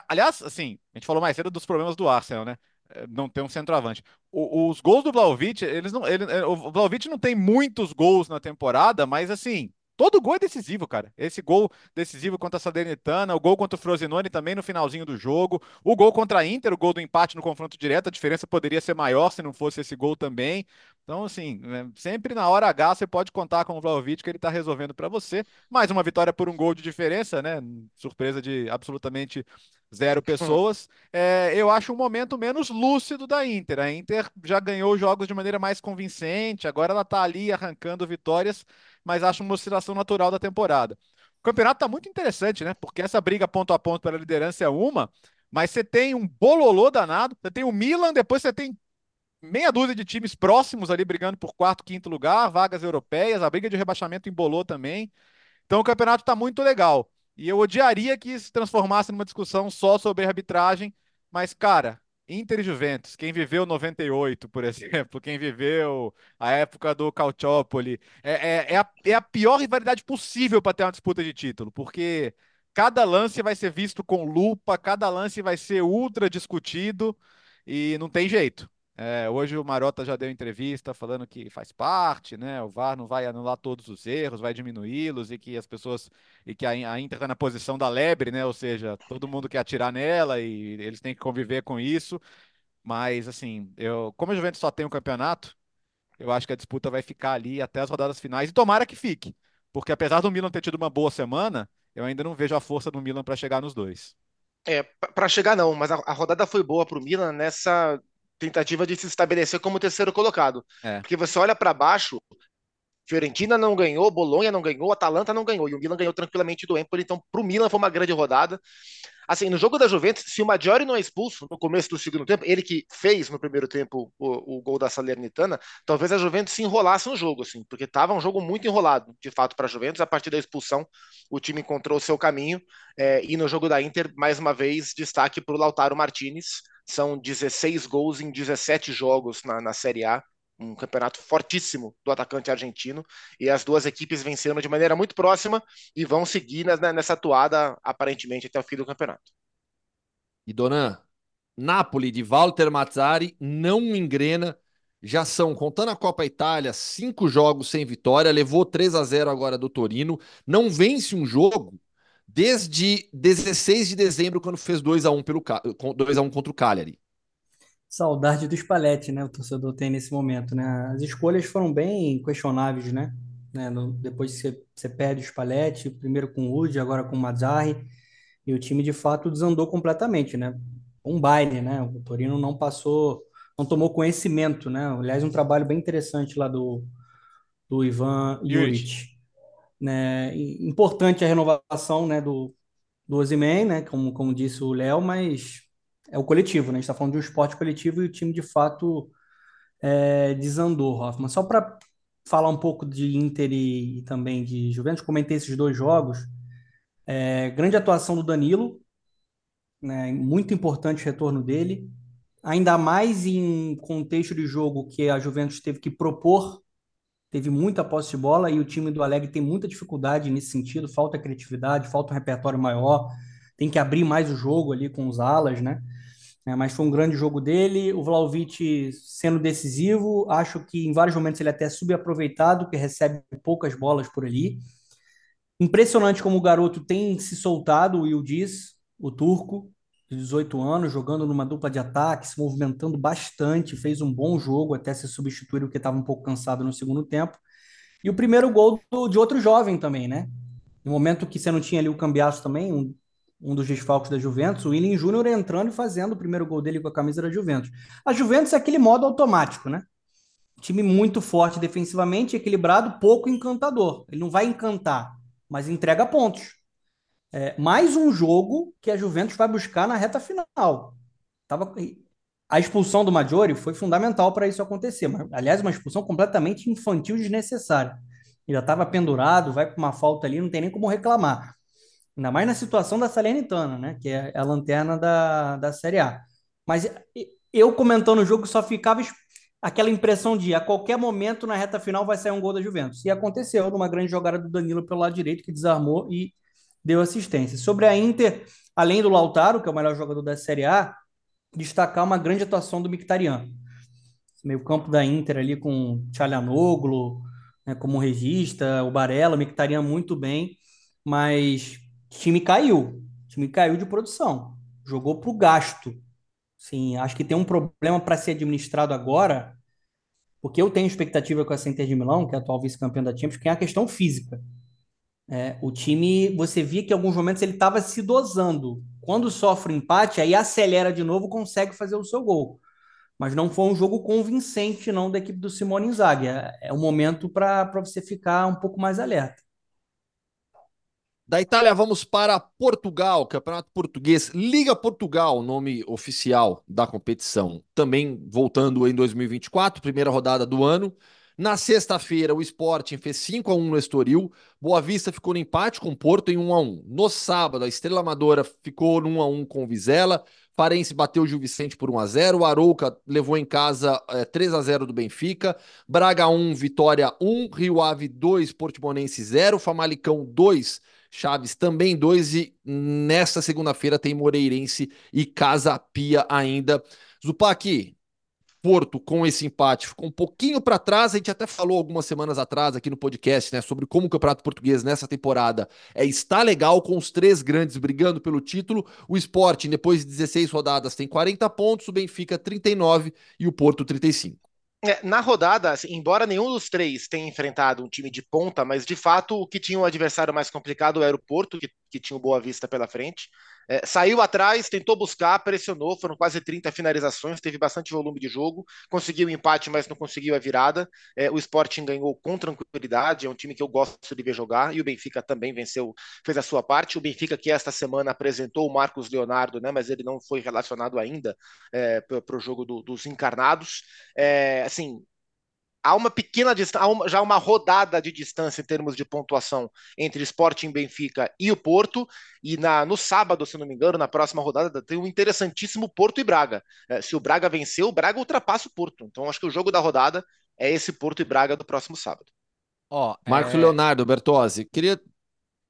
Aliás, assim, a gente falou mais cedo dos problemas do Arsenal, né? É, não tem um centroavante. O, os gols do Vlaovic, eles não, ele, é, o Vlaovic não tem muitos gols na temporada, mas assim, Todo gol é decisivo, cara. Esse gol decisivo contra a Salernitana, o gol contra o Frosinone também no finalzinho do jogo, o gol contra a Inter, o gol do empate no confronto direto, a diferença poderia ser maior se não fosse esse gol também. Então, assim, né, sempre na hora H você pode contar com o Vlaovic que ele está resolvendo para você. Mais uma vitória por um gol de diferença, né? Surpresa de absolutamente zero [LAUGHS] pessoas. É, eu acho um momento menos lúcido da Inter. A Inter já ganhou jogos de maneira mais convincente, agora ela está ali arrancando vitórias mas acho uma oscilação natural da temporada. O campeonato está muito interessante, né? Porque essa briga ponto a ponto pela liderança é uma, mas você tem um bololô danado, você tem o Milan, depois você tem meia dúzia de times próximos ali brigando por quarto, quinto lugar, vagas europeias, a briga de rebaixamento embolou também. Então o campeonato está muito legal. E eu odiaria que se transformasse numa discussão só sobre arbitragem, mas, cara, Inter e Juventus, quem viveu 98, por [LAUGHS] exemplo, quem viveu a época do Calciopoli, é, é, é, a, é a pior rivalidade possível para ter uma disputa de título, porque cada lance vai ser visto com lupa, cada lance vai ser ultra discutido e não tem jeito. É, hoje o Marota já deu entrevista falando que faz parte, né? O VAR não vai anular todos os erros, vai diminuí-los e que as pessoas e que a, a Inter está na posição da lebre, né? Ou seja, todo mundo quer atirar nela e eles têm que conviver com isso. Mas assim, eu, como a Juventus só tem um campeonato, eu acho que a disputa vai ficar ali até as rodadas finais e tomara que fique, porque apesar do Milan ter tido uma boa semana, eu ainda não vejo a força do Milan para chegar nos dois. É, para chegar não, mas a, a rodada foi boa para o Milan nessa tentativa de se estabelecer como terceiro colocado. É. Porque você olha para baixo, Fiorentina não ganhou, Bolonha não ganhou, Atalanta não ganhou, e o Milan ganhou tranquilamente do Empoli, então para o Milan foi uma grande rodada. Assim, no jogo da Juventus, se o Maggiore não é expulso no começo do segundo tempo, ele que fez no primeiro tempo o, o gol da Salernitana, talvez a Juventus se enrolasse no jogo, assim, porque estava um jogo muito enrolado, de fato, para a Juventus. A partir da expulsão, o time encontrou o seu caminho. É, e no jogo da Inter, mais uma vez, destaque para o Lautaro Martinez. São 16 gols em 17 jogos na, na Série A um campeonato fortíssimo do atacante argentino e as duas equipes venceram de maneira muito próxima e vão seguir nessa toada aparentemente até o fim do campeonato. E Donan, Napoli de Walter Mazzari não engrena. Já são, contando a Copa Itália, cinco jogos sem vitória, levou 3 a 0 agora do Torino, não vence um jogo desde 16 de dezembro, quando fez 2 a 1 pelo 2 a 1 contra o Cagliari. Saudade do Spalletti, né? O torcedor tem nesse momento, né? As escolhas foram bem questionáveis, né? né? No, depois você, você perde o Spalletti, primeiro com o Udi, agora com o Mazzarri, e o time de fato desandou completamente, né? Um baile, né? O Torino não passou, não tomou conhecimento, né? Aliás, um trabalho bem interessante lá do, do Ivan Juric. Né? Importante a renovação, né, do, do Ozyman, né? Como, como disse o Léo, mas é o coletivo, né? A gente está falando de um esporte coletivo e o time de fato é, desandou, Hoffman. Só para falar um pouco de Inter e, e, também de Juventus, comentei esses dois jogos. É, grande atuação do Danilo, né? muito importante o retorno dele, ainda mais em contexto de jogo que a Juventus teve que propor, teve muita posse de bola e o time do Alegre tem muita dificuldade nesse sentido, falta criatividade, falta um repertório maior, tem que abrir mais o jogo ali com os alas, né? É, mas foi um grande jogo dele. O Vlaovic sendo decisivo, acho que em vários momentos ele é até subaproveitado, que recebe poucas bolas por ali. Impressionante como o garoto tem se soltado, o Yildiz, o turco, de 18 anos, jogando numa dupla de ataque, se movimentando bastante, fez um bom jogo até se substituir o que estava um pouco cansado no segundo tempo. E o primeiro gol do, de outro jovem também, né? No momento que você não tinha ali o Cambiaço também, um um dos desfalques da Juventus, o William Júnior entrando e fazendo o primeiro gol dele com a camisa da Juventus. A Juventus é aquele modo automático, né? Time muito forte defensivamente, equilibrado, pouco encantador. Ele não vai encantar, mas entrega pontos. É, mais um jogo que a Juventus vai buscar na reta final. Tava... A expulsão do Maggiore foi fundamental para isso acontecer. Mas, aliás, uma expulsão completamente infantil desnecessária. Ele já estava pendurado, vai para uma falta ali, não tem nem como reclamar. Ainda mais na situação da Salernitana, né? Que é a lanterna da, da Série A. Mas eu comentando o jogo só ficava aquela impressão de a qualquer momento na reta final vai sair um gol da Juventus. E aconteceu numa grande jogada do Danilo pelo lado direito, que desarmou e deu assistência. Sobre a Inter, além do Lautaro, que é o melhor jogador da Série A, destacar uma grande atuação do Mictarian. Meio campo da Inter ali com Tchalianoglu, né, como regista, o Barella, o Mictarian muito bem, mas time caiu. O time caiu de produção. Jogou para o gasto. Sim, acho que tem um problema para ser administrado agora, porque eu tenho expectativa com essa Inter de Milão, que é a atual vice-campeã da Champions, que é a questão física. É, o time, você via que em alguns momentos ele estava se dosando. Quando sofre empate, aí acelera de novo, consegue fazer o seu gol. Mas não foi um jogo convincente, não, da equipe do Simone Inzaghi. É, é um momento para você ficar um pouco mais alerta. Da Itália vamos para Portugal, Campeonato Português, Liga Portugal, nome oficial da competição. Também voltando em 2024, primeira rodada do ano. Na sexta-feira, o Sporting fez 5 a 1 no Estoril. Boa Vista ficou no empate com o Porto em 1 a 1. No sábado, a Estrela Amadora ficou no 1 a 1 com o Vizela. Farense bateu o Gil Vicente por 1 a 0. O Arouca levou em casa é, 3 a 0 do Benfica. Braga 1, Vitória 1. Rio Ave 2, Portimonense 0. Famalicão 2, Chaves também dois e nesta segunda-feira tem Moreirense e Casa Pia ainda. Zupac, Porto com esse empate ficou um pouquinho para trás. A gente até falou algumas semanas atrás aqui no podcast, né, sobre como o Campeonato Português nessa temporada é está legal com os três grandes brigando pelo título. O Sporting depois de 16 rodadas tem 40 pontos, o Benfica 39 e o Porto 35. É, na rodada, assim, embora nenhum dos três tenha enfrentado um time de ponta, mas de fato o que tinha um adversário mais complicado era o Porto, que que tinha o Boa Vista pela frente. É, saiu atrás, tentou buscar, pressionou, foram quase 30 finalizações, teve bastante volume de jogo, conseguiu o empate, mas não conseguiu a virada. É, o Sporting ganhou com tranquilidade, é um time que eu gosto de ver jogar, e o Benfica também venceu, fez a sua parte. O Benfica que esta semana apresentou o Marcos Leonardo, né, mas ele não foi relacionado ainda é, para o jogo do, dos encarnados. É, assim, há uma pequena distância, já uma rodada de distância em termos de pontuação entre Sporting Benfica e o Porto. E na, no sábado, se não me engano, na próxima rodada, tem um interessantíssimo Porto e Braga. É, se o Braga vencer, o Braga ultrapassa o Porto. Então acho que o jogo da rodada é esse Porto e Braga do próximo sábado. Ó, Marcos é... Leonardo Bertozzi, queria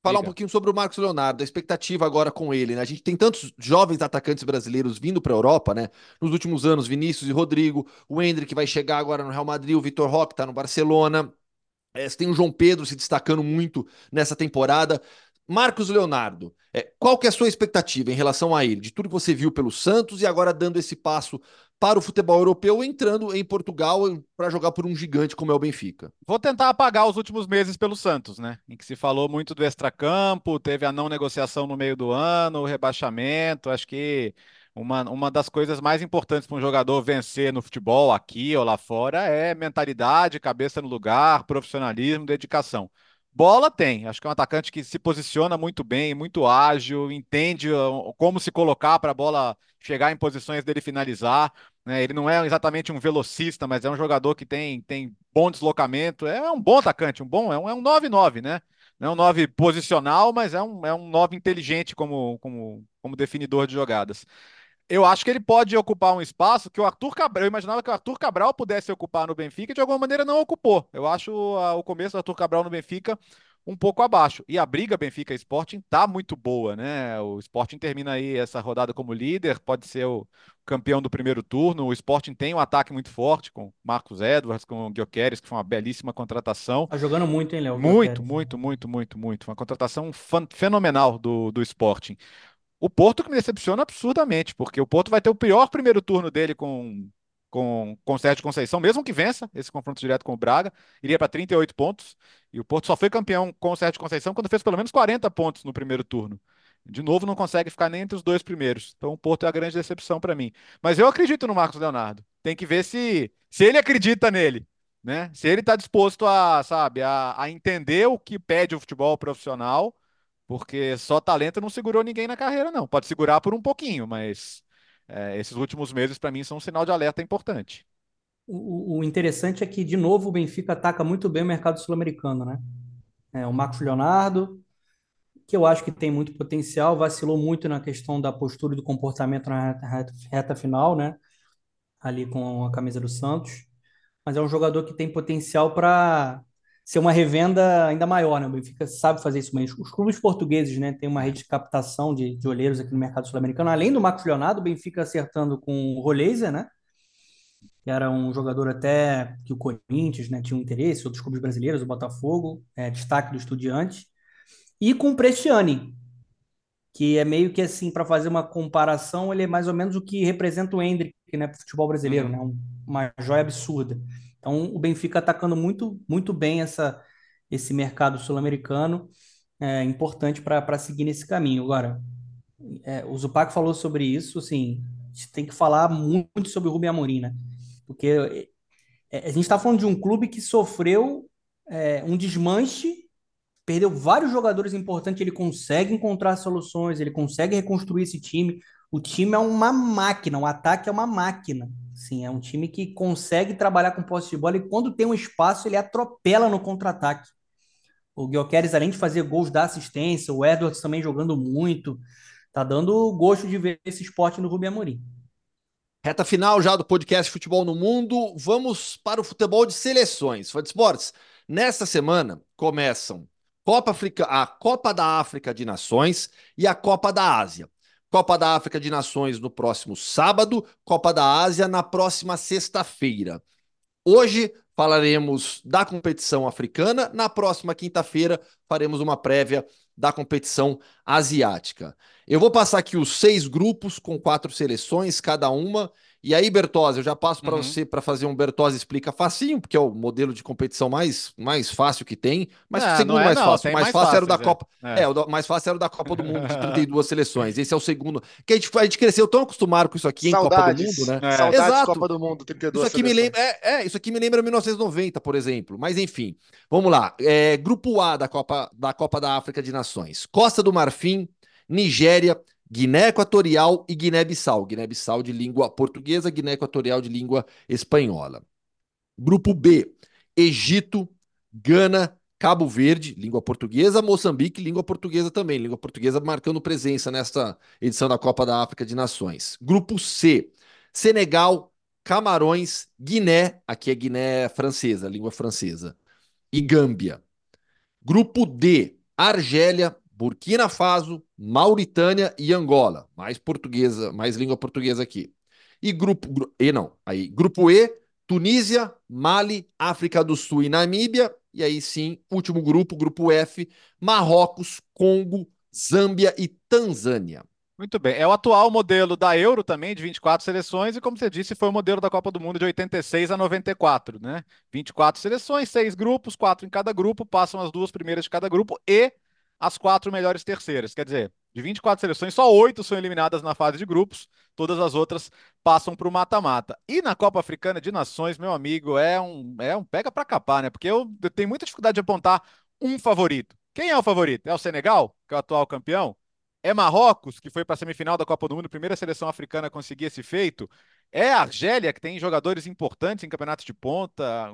falar um pouquinho sobre o Marcos Leonardo, a expectativa agora com ele, né? A gente tem tantos jovens atacantes brasileiros vindo para a Europa, né? Nos últimos anos, Vinícius e Rodrigo, o Hendrick vai chegar agora no Real Madrid, o Vitor Roque está no Barcelona. É, tem o João Pedro se destacando muito nessa temporada. Marcos Leonardo, é, qual que é a sua expectativa em relação a ele, de tudo que você viu pelo Santos e agora dando esse passo para o futebol europeu, entrando em Portugal para jogar por um gigante como é o Benfica. Vou tentar apagar os últimos meses pelo Santos, né? Em que se falou muito do extracampo, teve a não negociação no meio do ano, o rebaixamento. Acho que uma, uma das coisas mais importantes para um jogador vencer no futebol, aqui ou lá fora, é mentalidade, cabeça no lugar, profissionalismo, dedicação. Bola tem, acho que é um atacante que se posiciona muito bem, muito ágil, entende como se colocar para a bola chegar em posições dele finalizar. Né? Ele não é exatamente um velocista, mas é um jogador que tem, tem bom deslocamento. É um bom atacante, um bom, é um, é um 9-9, né? Não é um 9 posicional, mas é um, é um 9 inteligente como, como, como definidor de jogadas eu acho que ele pode ocupar um espaço que o Arthur Cabral, eu imaginava que o Arthur Cabral pudesse ocupar no Benfica e de alguma maneira não ocupou. Eu acho a, o começo do Arthur Cabral no Benfica um pouco abaixo. E a briga Benfica Sporting tá muito boa, né? O Sporting termina aí essa rodada como líder, pode ser o campeão do primeiro turno. O Sporting tem um ataque muito forte com Marcos Edwards, com o Guioqueres, que foi uma belíssima contratação. Tá jogando muito, hein, Léo? Muito, muito, muito, muito, muito. Uma contratação fenomenal do, do Sporting. O Porto que me decepciona absurdamente, porque o Porto vai ter o pior primeiro turno dele com com, com o Sérgio Conceição, mesmo que vença esse confronto direto com o Braga, iria para 38 pontos. E o Porto só foi campeão com o Sérgio Conceição quando fez pelo menos 40 pontos no primeiro turno. De novo, não consegue ficar nem entre os dois primeiros. Então, o Porto é a grande decepção para mim. Mas eu acredito no Marcos Leonardo. Tem que ver se, se ele acredita nele. Né? Se ele está disposto a, sabe, a, a entender o que pede o futebol profissional porque só talento não segurou ninguém na carreira, não. Pode segurar por um pouquinho, mas é, esses últimos meses, para mim, são um sinal de alerta importante. O, o, interessante é que, de novo, o Benfica ataca muito bem o mercado sul-americano, né? É, o Marcos Leonardo, que eu acho que tem muito potencial, vacilou muito na questão da postura e do comportamento na reta, reta final, né? Ali com a camisa do Santos. Mas é um jogador que tem potencial para ser uma revenda ainda maior, né? O Benfica sabe fazer isso mesmo. Os clubes portugueses, né, tem uma rede de captação de, de olheiros aqui no mercado sul-americano. Além do Marcos Leonardo, o Benfica acertando com o Roleiser, né? Que era um jogador até que o Corinthians, né, tinha um interesse, outros clubes brasileiros, o Botafogo, é, destaque do Estudiantes. E com o Prestiani, que é meio que assim, para fazer uma comparação, ele é mais ou menos o que representa o Hendrick, né, para o futebol brasileiro, uhum. né? Um, uma joia absurda. Então, o Benfica atacando muito, muito bem essa, esse mercado sul-americano, é importante para seguir nesse caminho. Agora, é, o Zupac falou sobre isso, assim, a gente tem que falar muito sobre o Rubem Amorim, né? Porque é, a gente está falando de um clube que sofreu é, um desmanche, perdeu vários jogadores importantes, ele consegue encontrar soluções, ele consegue reconstruir esse time. O time é uma máquina, o ataque é uma máquina. Sim, é um time que consegue trabalhar com posse de bola e quando tem um espaço, ele atropela no contra-ataque. O Guilherme, além de fazer gols da assistência, o Edwards também jogando muito. Tá dando gosto de ver esse esporte no Rubem Amorim. Reta final já do podcast Futebol no Mundo. Vamos para o futebol de seleções. Fã de esportes. Nesta semana começam Copa Africa, a Copa da África de Nações e a Copa da Ásia. Copa da África de Nações no próximo sábado, Copa da Ásia na próxima sexta-feira. Hoje falaremos da competição africana, na próxima quinta-feira faremos uma prévia da competição asiática. Eu vou passar aqui os seis grupos com quatro seleções, cada uma, E aí, Bertozzi, eu já passo para Uhum. você para fazer um Bertozzi explica facinho, porque é o modelo de competição mais, mais fácil que tem. Mas Não, o segundo não é, mais não, fácil. O mais mais fácil era o da é. Copa. É. É, o da- mais fácil era o da Copa do Mundo de [LAUGHS] 32 seleções. Esse é o segundo. Que a gente, a gente cresceu tão acostumado com isso aqui em Copa do Saudades. Mundo, né? É. Saudades Exato. Copa do Mundo, 32 Isso aqui, me seleções. lembra, é, é, isso aqui me lembra 1990, por exemplo. Mas enfim, vamos lá. É, grupo A da Copa, da Copa da África de Nações: Costa do Marfim, Nigéria, Guiné Equatorial e Guiné-Bissau. Guiné-Bissau de língua portuguesa, Guiné Equatorial de língua espanhola. Grupo B: Egito, Gana, Cabo Verde, língua portuguesa, Moçambique, língua portuguesa também, língua portuguesa marcando presença nesta edição da Copa da África de Nações. Grupo C: Senegal, Camarões, Guiné, aqui é Guiné francesa, língua francesa, e Gâmbia. Grupo D: Argélia, Burkina Faso, Mauritânia e Angola. Mais portuguesa, mais língua portuguesa aqui. E grupo gru- E não, aí grupo E: Tunísia, Mali, África do Sul e Namíbia. E aí sim, último grupo, grupo F: Marrocos, Congo, Zâmbia e Tanzânia. Muito bem. É o atual modelo da Euro também, de 24 seleções, e como você disse, foi o modelo da Copa do Mundo de 86 a 94, né? 24 seleções, seis grupos, quatro em cada grupo, passam as duas primeiras de cada grupo e as quatro melhores terceiras. Quer dizer, de 24 seleções, só oito são eliminadas na fase de grupos, todas as outras passam para o mata-mata. E na Copa Africana de Nações, meu amigo, é um, é um pega para capar, né? Porque eu, eu tenho muita dificuldade de apontar um favorito. Quem é o favorito? É o Senegal, que é o atual campeão? É Marrocos, que foi para a semifinal da Copa do Mundo, primeira seleção africana a conseguir esse feito. É a Argélia, que tem jogadores importantes em campeonatos de ponta.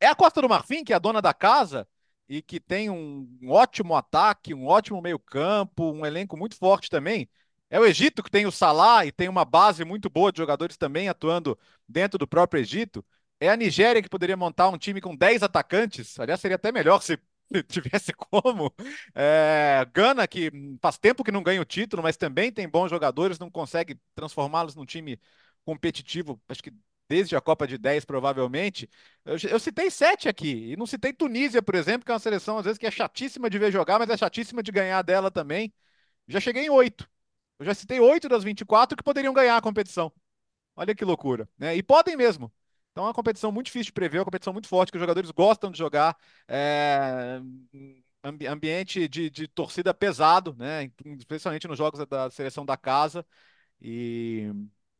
É, é a Costa do Marfim, que é a dona da casa e que tem um, ótimo ataque, um ótimo meio-campo, um elenco muito forte também. É o Egito, que tem o Salah e tem uma base muito boa de jogadores também atuando dentro do próprio Egito. É a Nigéria, que poderia montar um time com 10 atacantes. Aliás, seria até melhor se [LAUGHS] tivesse como. É, Gana, que faz tempo que não ganha o título, mas também tem bons jogadores, não consegue transformá-los num time competitivo, acho que desde a Copa de 10, provavelmente. Eu, eu citei sete aqui, e não citei Tunísia, por exemplo, que é uma seleção, às vezes, que é chatíssima de ver jogar, mas é chatíssima de ganhar dela também. Já cheguei em oito. Eu já citei oito das 24 que poderiam ganhar a competição. Olha que loucura, né? E podem mesmo. Então é uma competição muito difícil de prever, é uma competição muito forte, que os jogadores gostam de jogar. É, ambi- ambiente de, de torcida pesado, né? Especialmente nos jogos da seleção da casa. E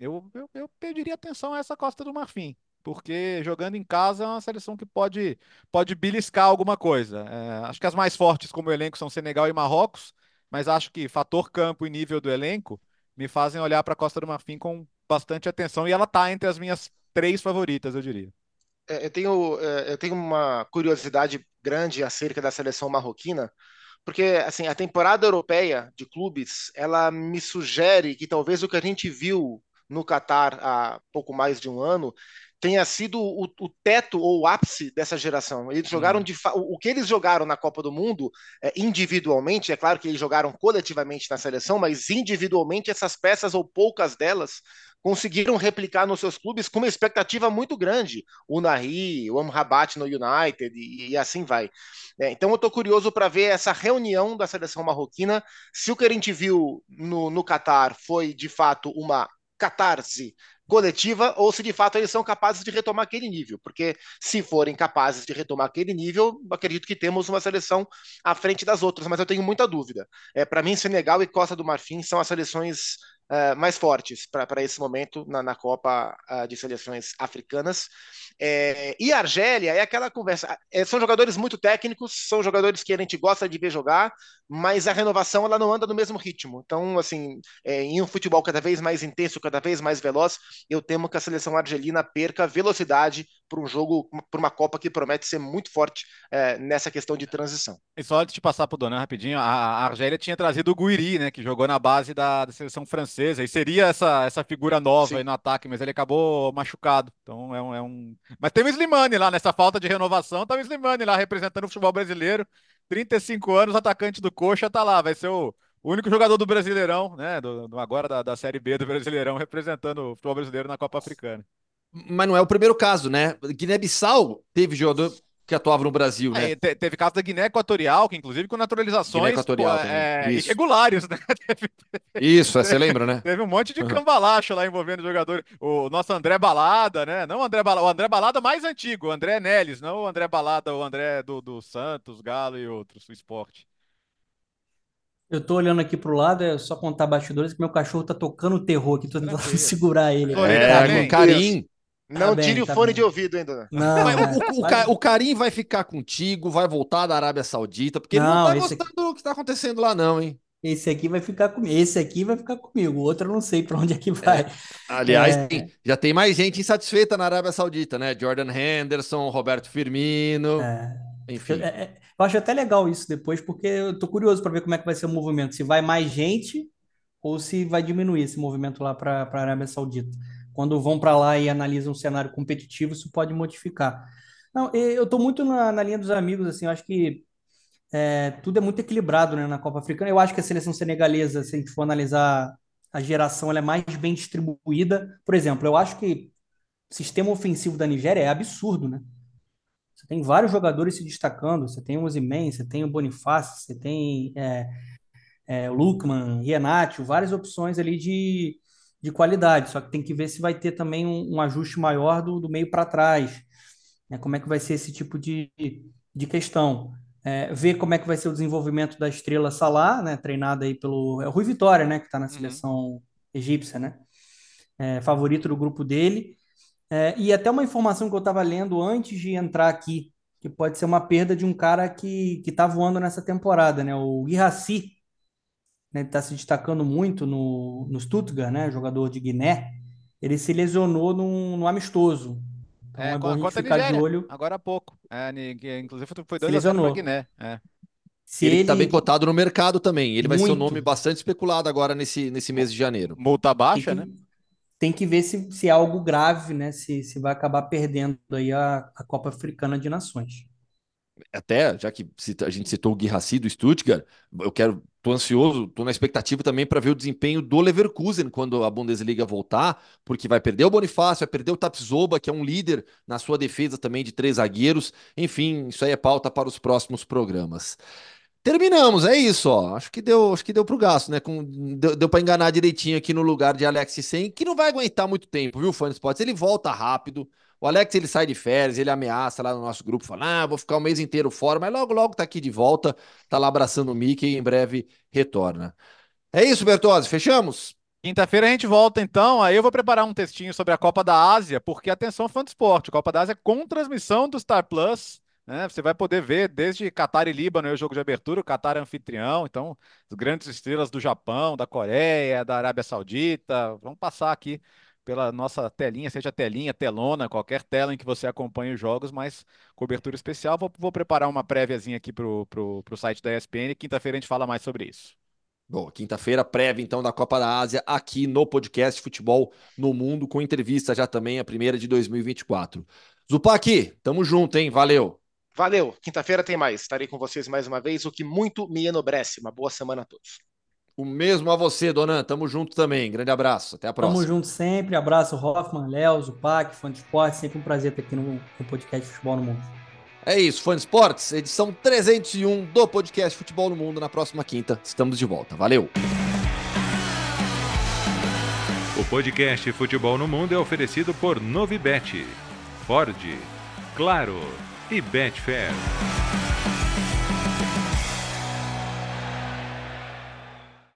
eu, eu, eu pediria atenção a essa Costa do Marfim, porque jogando em casa é uma seleção que pode, pode beliscar alguma coisa. É, acho que as mais fortes como elenco são Senegal e Marrocos, mas acho que fator campo e nível do elenco me fazem olhar para a Costa do Marfim com bastante atenção e ela está entre as minhas três favoritas, eu diria. É, Eu tenho, é, eu tenho uma curiosidade grande acerca da seleção marroquina, porque assim, a temporada europeia de clubes, ela me sugere que talvez o que a gente viu no Catar há pouco mais de um ano tenha sido o, o teto ou o ápice dessa geração. Eles jogaram de o que eles jogaram na Copa do Mundo é, individualmente, é claro que eles jogaram coletivamente na seleção, mas individualmente essas peças ou poucas delas conseguiram replicar nos seus clubes com uma expectativa muito grande. O Nahri, o Amrabat no United e, e assim vai. É, então eu estou curioso para ver essa reunião da seleção marroquina. Se o que a gente viu no, no Catar foi de fato uma catarse coletiva ou se de fato eles são capazes de retomar aquele nível, porque se forem capazes de retomar aquele nível, acredito que temos uma seleção à frente das outras, mas eu tenho muita dúvida. É, para mim, Senegal e Costa do Marfim são as seleções uh, mais fortes para esse momento na, na Copa uh, de Seleções Africanas. É, e Argélia é aquela conversa. É, são jogadores muito técnicos, são jogadores que a gente gosta de ver jogar, mas a renovação ela não anda no mesmo ritmo. Então, assim, é, em um futebol cada vez mais intenso, cada vez mais veloz, eu temo que a seleção argelina perca velocidade para um jogo, para uma Copa que promete ser muito forte é, nessa questão de transição. E só antes de passar para o Donan rapidinho, a, a Argélia tinha trazido o Guiri, né, que jogou na base da, da seleção francesa, e seria essa, essa figura nova no ataque, mas ele acabou machucado. Então é um, é um... Mas tem o Slimani lá, nessa falta de renovação, tá o Slimani lá representando o futebol brasileiro, 35 anos, atacante do Coxa, tá lá, vai ser o, único jogador do Brasileirão, né, do, do agora da, da Série B do Brasileirão, representando o futebol brasileiro na Copa Africana. Mas não é o primeiro caso, né? Guiné-Bissau teve jogador, que atuava no Brasil, né? É, te- teve caso da Guiné Equatorial, que inclusive com naturalizações Guiné Equatorial pô, também, é, isso. irregulares, né? [LAUGHS] Isso, é, você lembra, né? teve um monte de cambalacho lá envolvendo jogadores. O nosso André Balada, né? Não o André Balada, o André Balada mais antigo, o André Neles, não o André Balada, o André do, do Santos, Galo e outros, o esporte. Eu tô olhando aqui pro lado, é só contar bastidores que meu cachorro tá tocando terror aqui, tô tentando Tranquilo. [LAUGHS] segurar ele. É, com carinho. Não bem, tire o tá fone bem. de ouvido, hein, dona? Não, Mas é, o, o, vai- o Carim vai ficar contigo, vai voltar da Arábia Saudita, porque ele Não, não tá gostando do que tá acontecendo lá, não, hein? esse aqui vai ficar comigo. Esse aqui vai ficar comigo. O outro eu não sei pra onde é que vai. Aliás, É. tem- já tem mais gente insatisfeita na Arábia Saudita, né? Jordan Henderson, Roberto Firmino, É. enfim. Eu, é- é- eu acho até legal isso depois, porque eu tô curioso para ver como é que vai ser o movimento. Se vai mais gente ou se vai diminuir esse movimento lá para a Arábia Saudita. Quando vão para lá e analisam um cenário competitivo, isso pode modificar. Não, eu tô muito na, na linha dos amigos, assim, eu acho que é, tudo é muito equilibrado, né, na Copa Africana. Eu acho que a seleção senegalesa, se a gente for analisar a geração, ela é mais bem distribuída. Por exemplo, eu acho que o sistema ofensivo da Nigéria é absurdo, né? Você tem vários jogadores se destacando. Você tem o Osimhen, você tem o Bonifácio, você tem é, é, Lukman, Renato, várias opções ali de, de qualidade. Só que tem que ver se vai ter também um, um ajuste maior do, do meio para trás. né? Como é que vai ser esse tipo de, de questão. É, ver como é que vai ser o desenvolvimento da estrela Salah, né? Treinada aí pelo é o Rui Vitória, né? Que está na Uhum. seleção egípcia, né? É, favorito do grupo dele. É, e até uma informação que eu estava lendo antes de entrar aqui, que pode ser uma perda de um cara que que está voando nessa temporada, né? O Guirassy, né? Está se destacando muito no, no Stuttgart, né? Jogador de Guiné. Ele se lesionou num, num amistoso. Então é, É, bom a gente ficar de Nigéria, olho. agora há pouco. É, inclusive foi dois lesionou. Guiné. É. Se ele, ele, que tá bem cotado no mercado também. Ele vai ser um Muito. nome bastante especulado agora nesse, nesse mês de janeiro. Multa tem baixa, que, né? tem que ver se, se é algo grave, né? Se, se vai acabar perdendo aí a, a Copa Africana de Nações. Até, já que a gente citou o Guirassy do Stuttgart, eu quero, tô ansioso, tô na expectativa também para ver o desempenho do Leverkusen quando a Bundesliga voltar, porque vai perder o Bonifácio, vai perder o Tapsoba, que é um líder na sua defesa também de três zagueiros. Enfim, isso aí é pauta para os próximos programas. Terminamos, é isso, ó. Acho que deu, acho que deu pro gasto, né? Com, deu deu para enganar direitinho aqui no lugar de Alex Sen, que não vai aguentar muito tempo, viu, Fã Sports? Ele volta rápido. O Alex ele sai de férias, ele ameaça lá no nosso grupo, fala: "Ah, vou ficar o mês inteiro fora", mas logo logo tá aqui de volta, tá lá abraçando o Mickey e em breve retorna. É isso, Bertozzi, fechamos? Quinta-feira a gente volta então. Aí eu vou preparar um textinho sobre a Copa da Ásia, porque atenção, fã do esporte. Copa da Ásia é com transmissão do Star Plus. Né? Você vai poder ver desde Catar e Líbano, é o jogo de abertura, o Catar é anfitrião, então as grandes estrelas do Japão, da Coreia, da Arábia Saudita, vão passar aqui pela nossa telinha, seja telinha, telona, qualquer tela em que você acompanhe os jogos, mas cobertura especial. Vou, vou preparar uma préviazinha aqui pro, pro, pro site da ESPN. Quinta-feira a gente fala mais sobre isso. Bom, quinta-feira, prévia então da Copa da Ásia, aqui no podcast Futebol no Mundo, com entrevista já também, a primeira de 2024. Zupac, tamo junto, hein? Valeu! Valeu. Quinta-feira tem mais. Estarei com vocês mais uma vez, o que muito me enobrece. Uma boa semana a todos. O mesmo a você, Donan. Tamo junto também. Grande abraço. Até a Tamo próxima. junto sempre. Abraço, Hoffman, Léo, Zupac, fã de esporte. Sempre um prazer estar aqui no, no podcast Futebol no Mundo. É isso, Fã de Esportes, edição 301 do podcast Futebol no Mundo. Na próxima quinta, estamos de volta. Valeu! O podcast Futebol no Mundo é oferecido por Novibet, Ford, Claro e Betfair.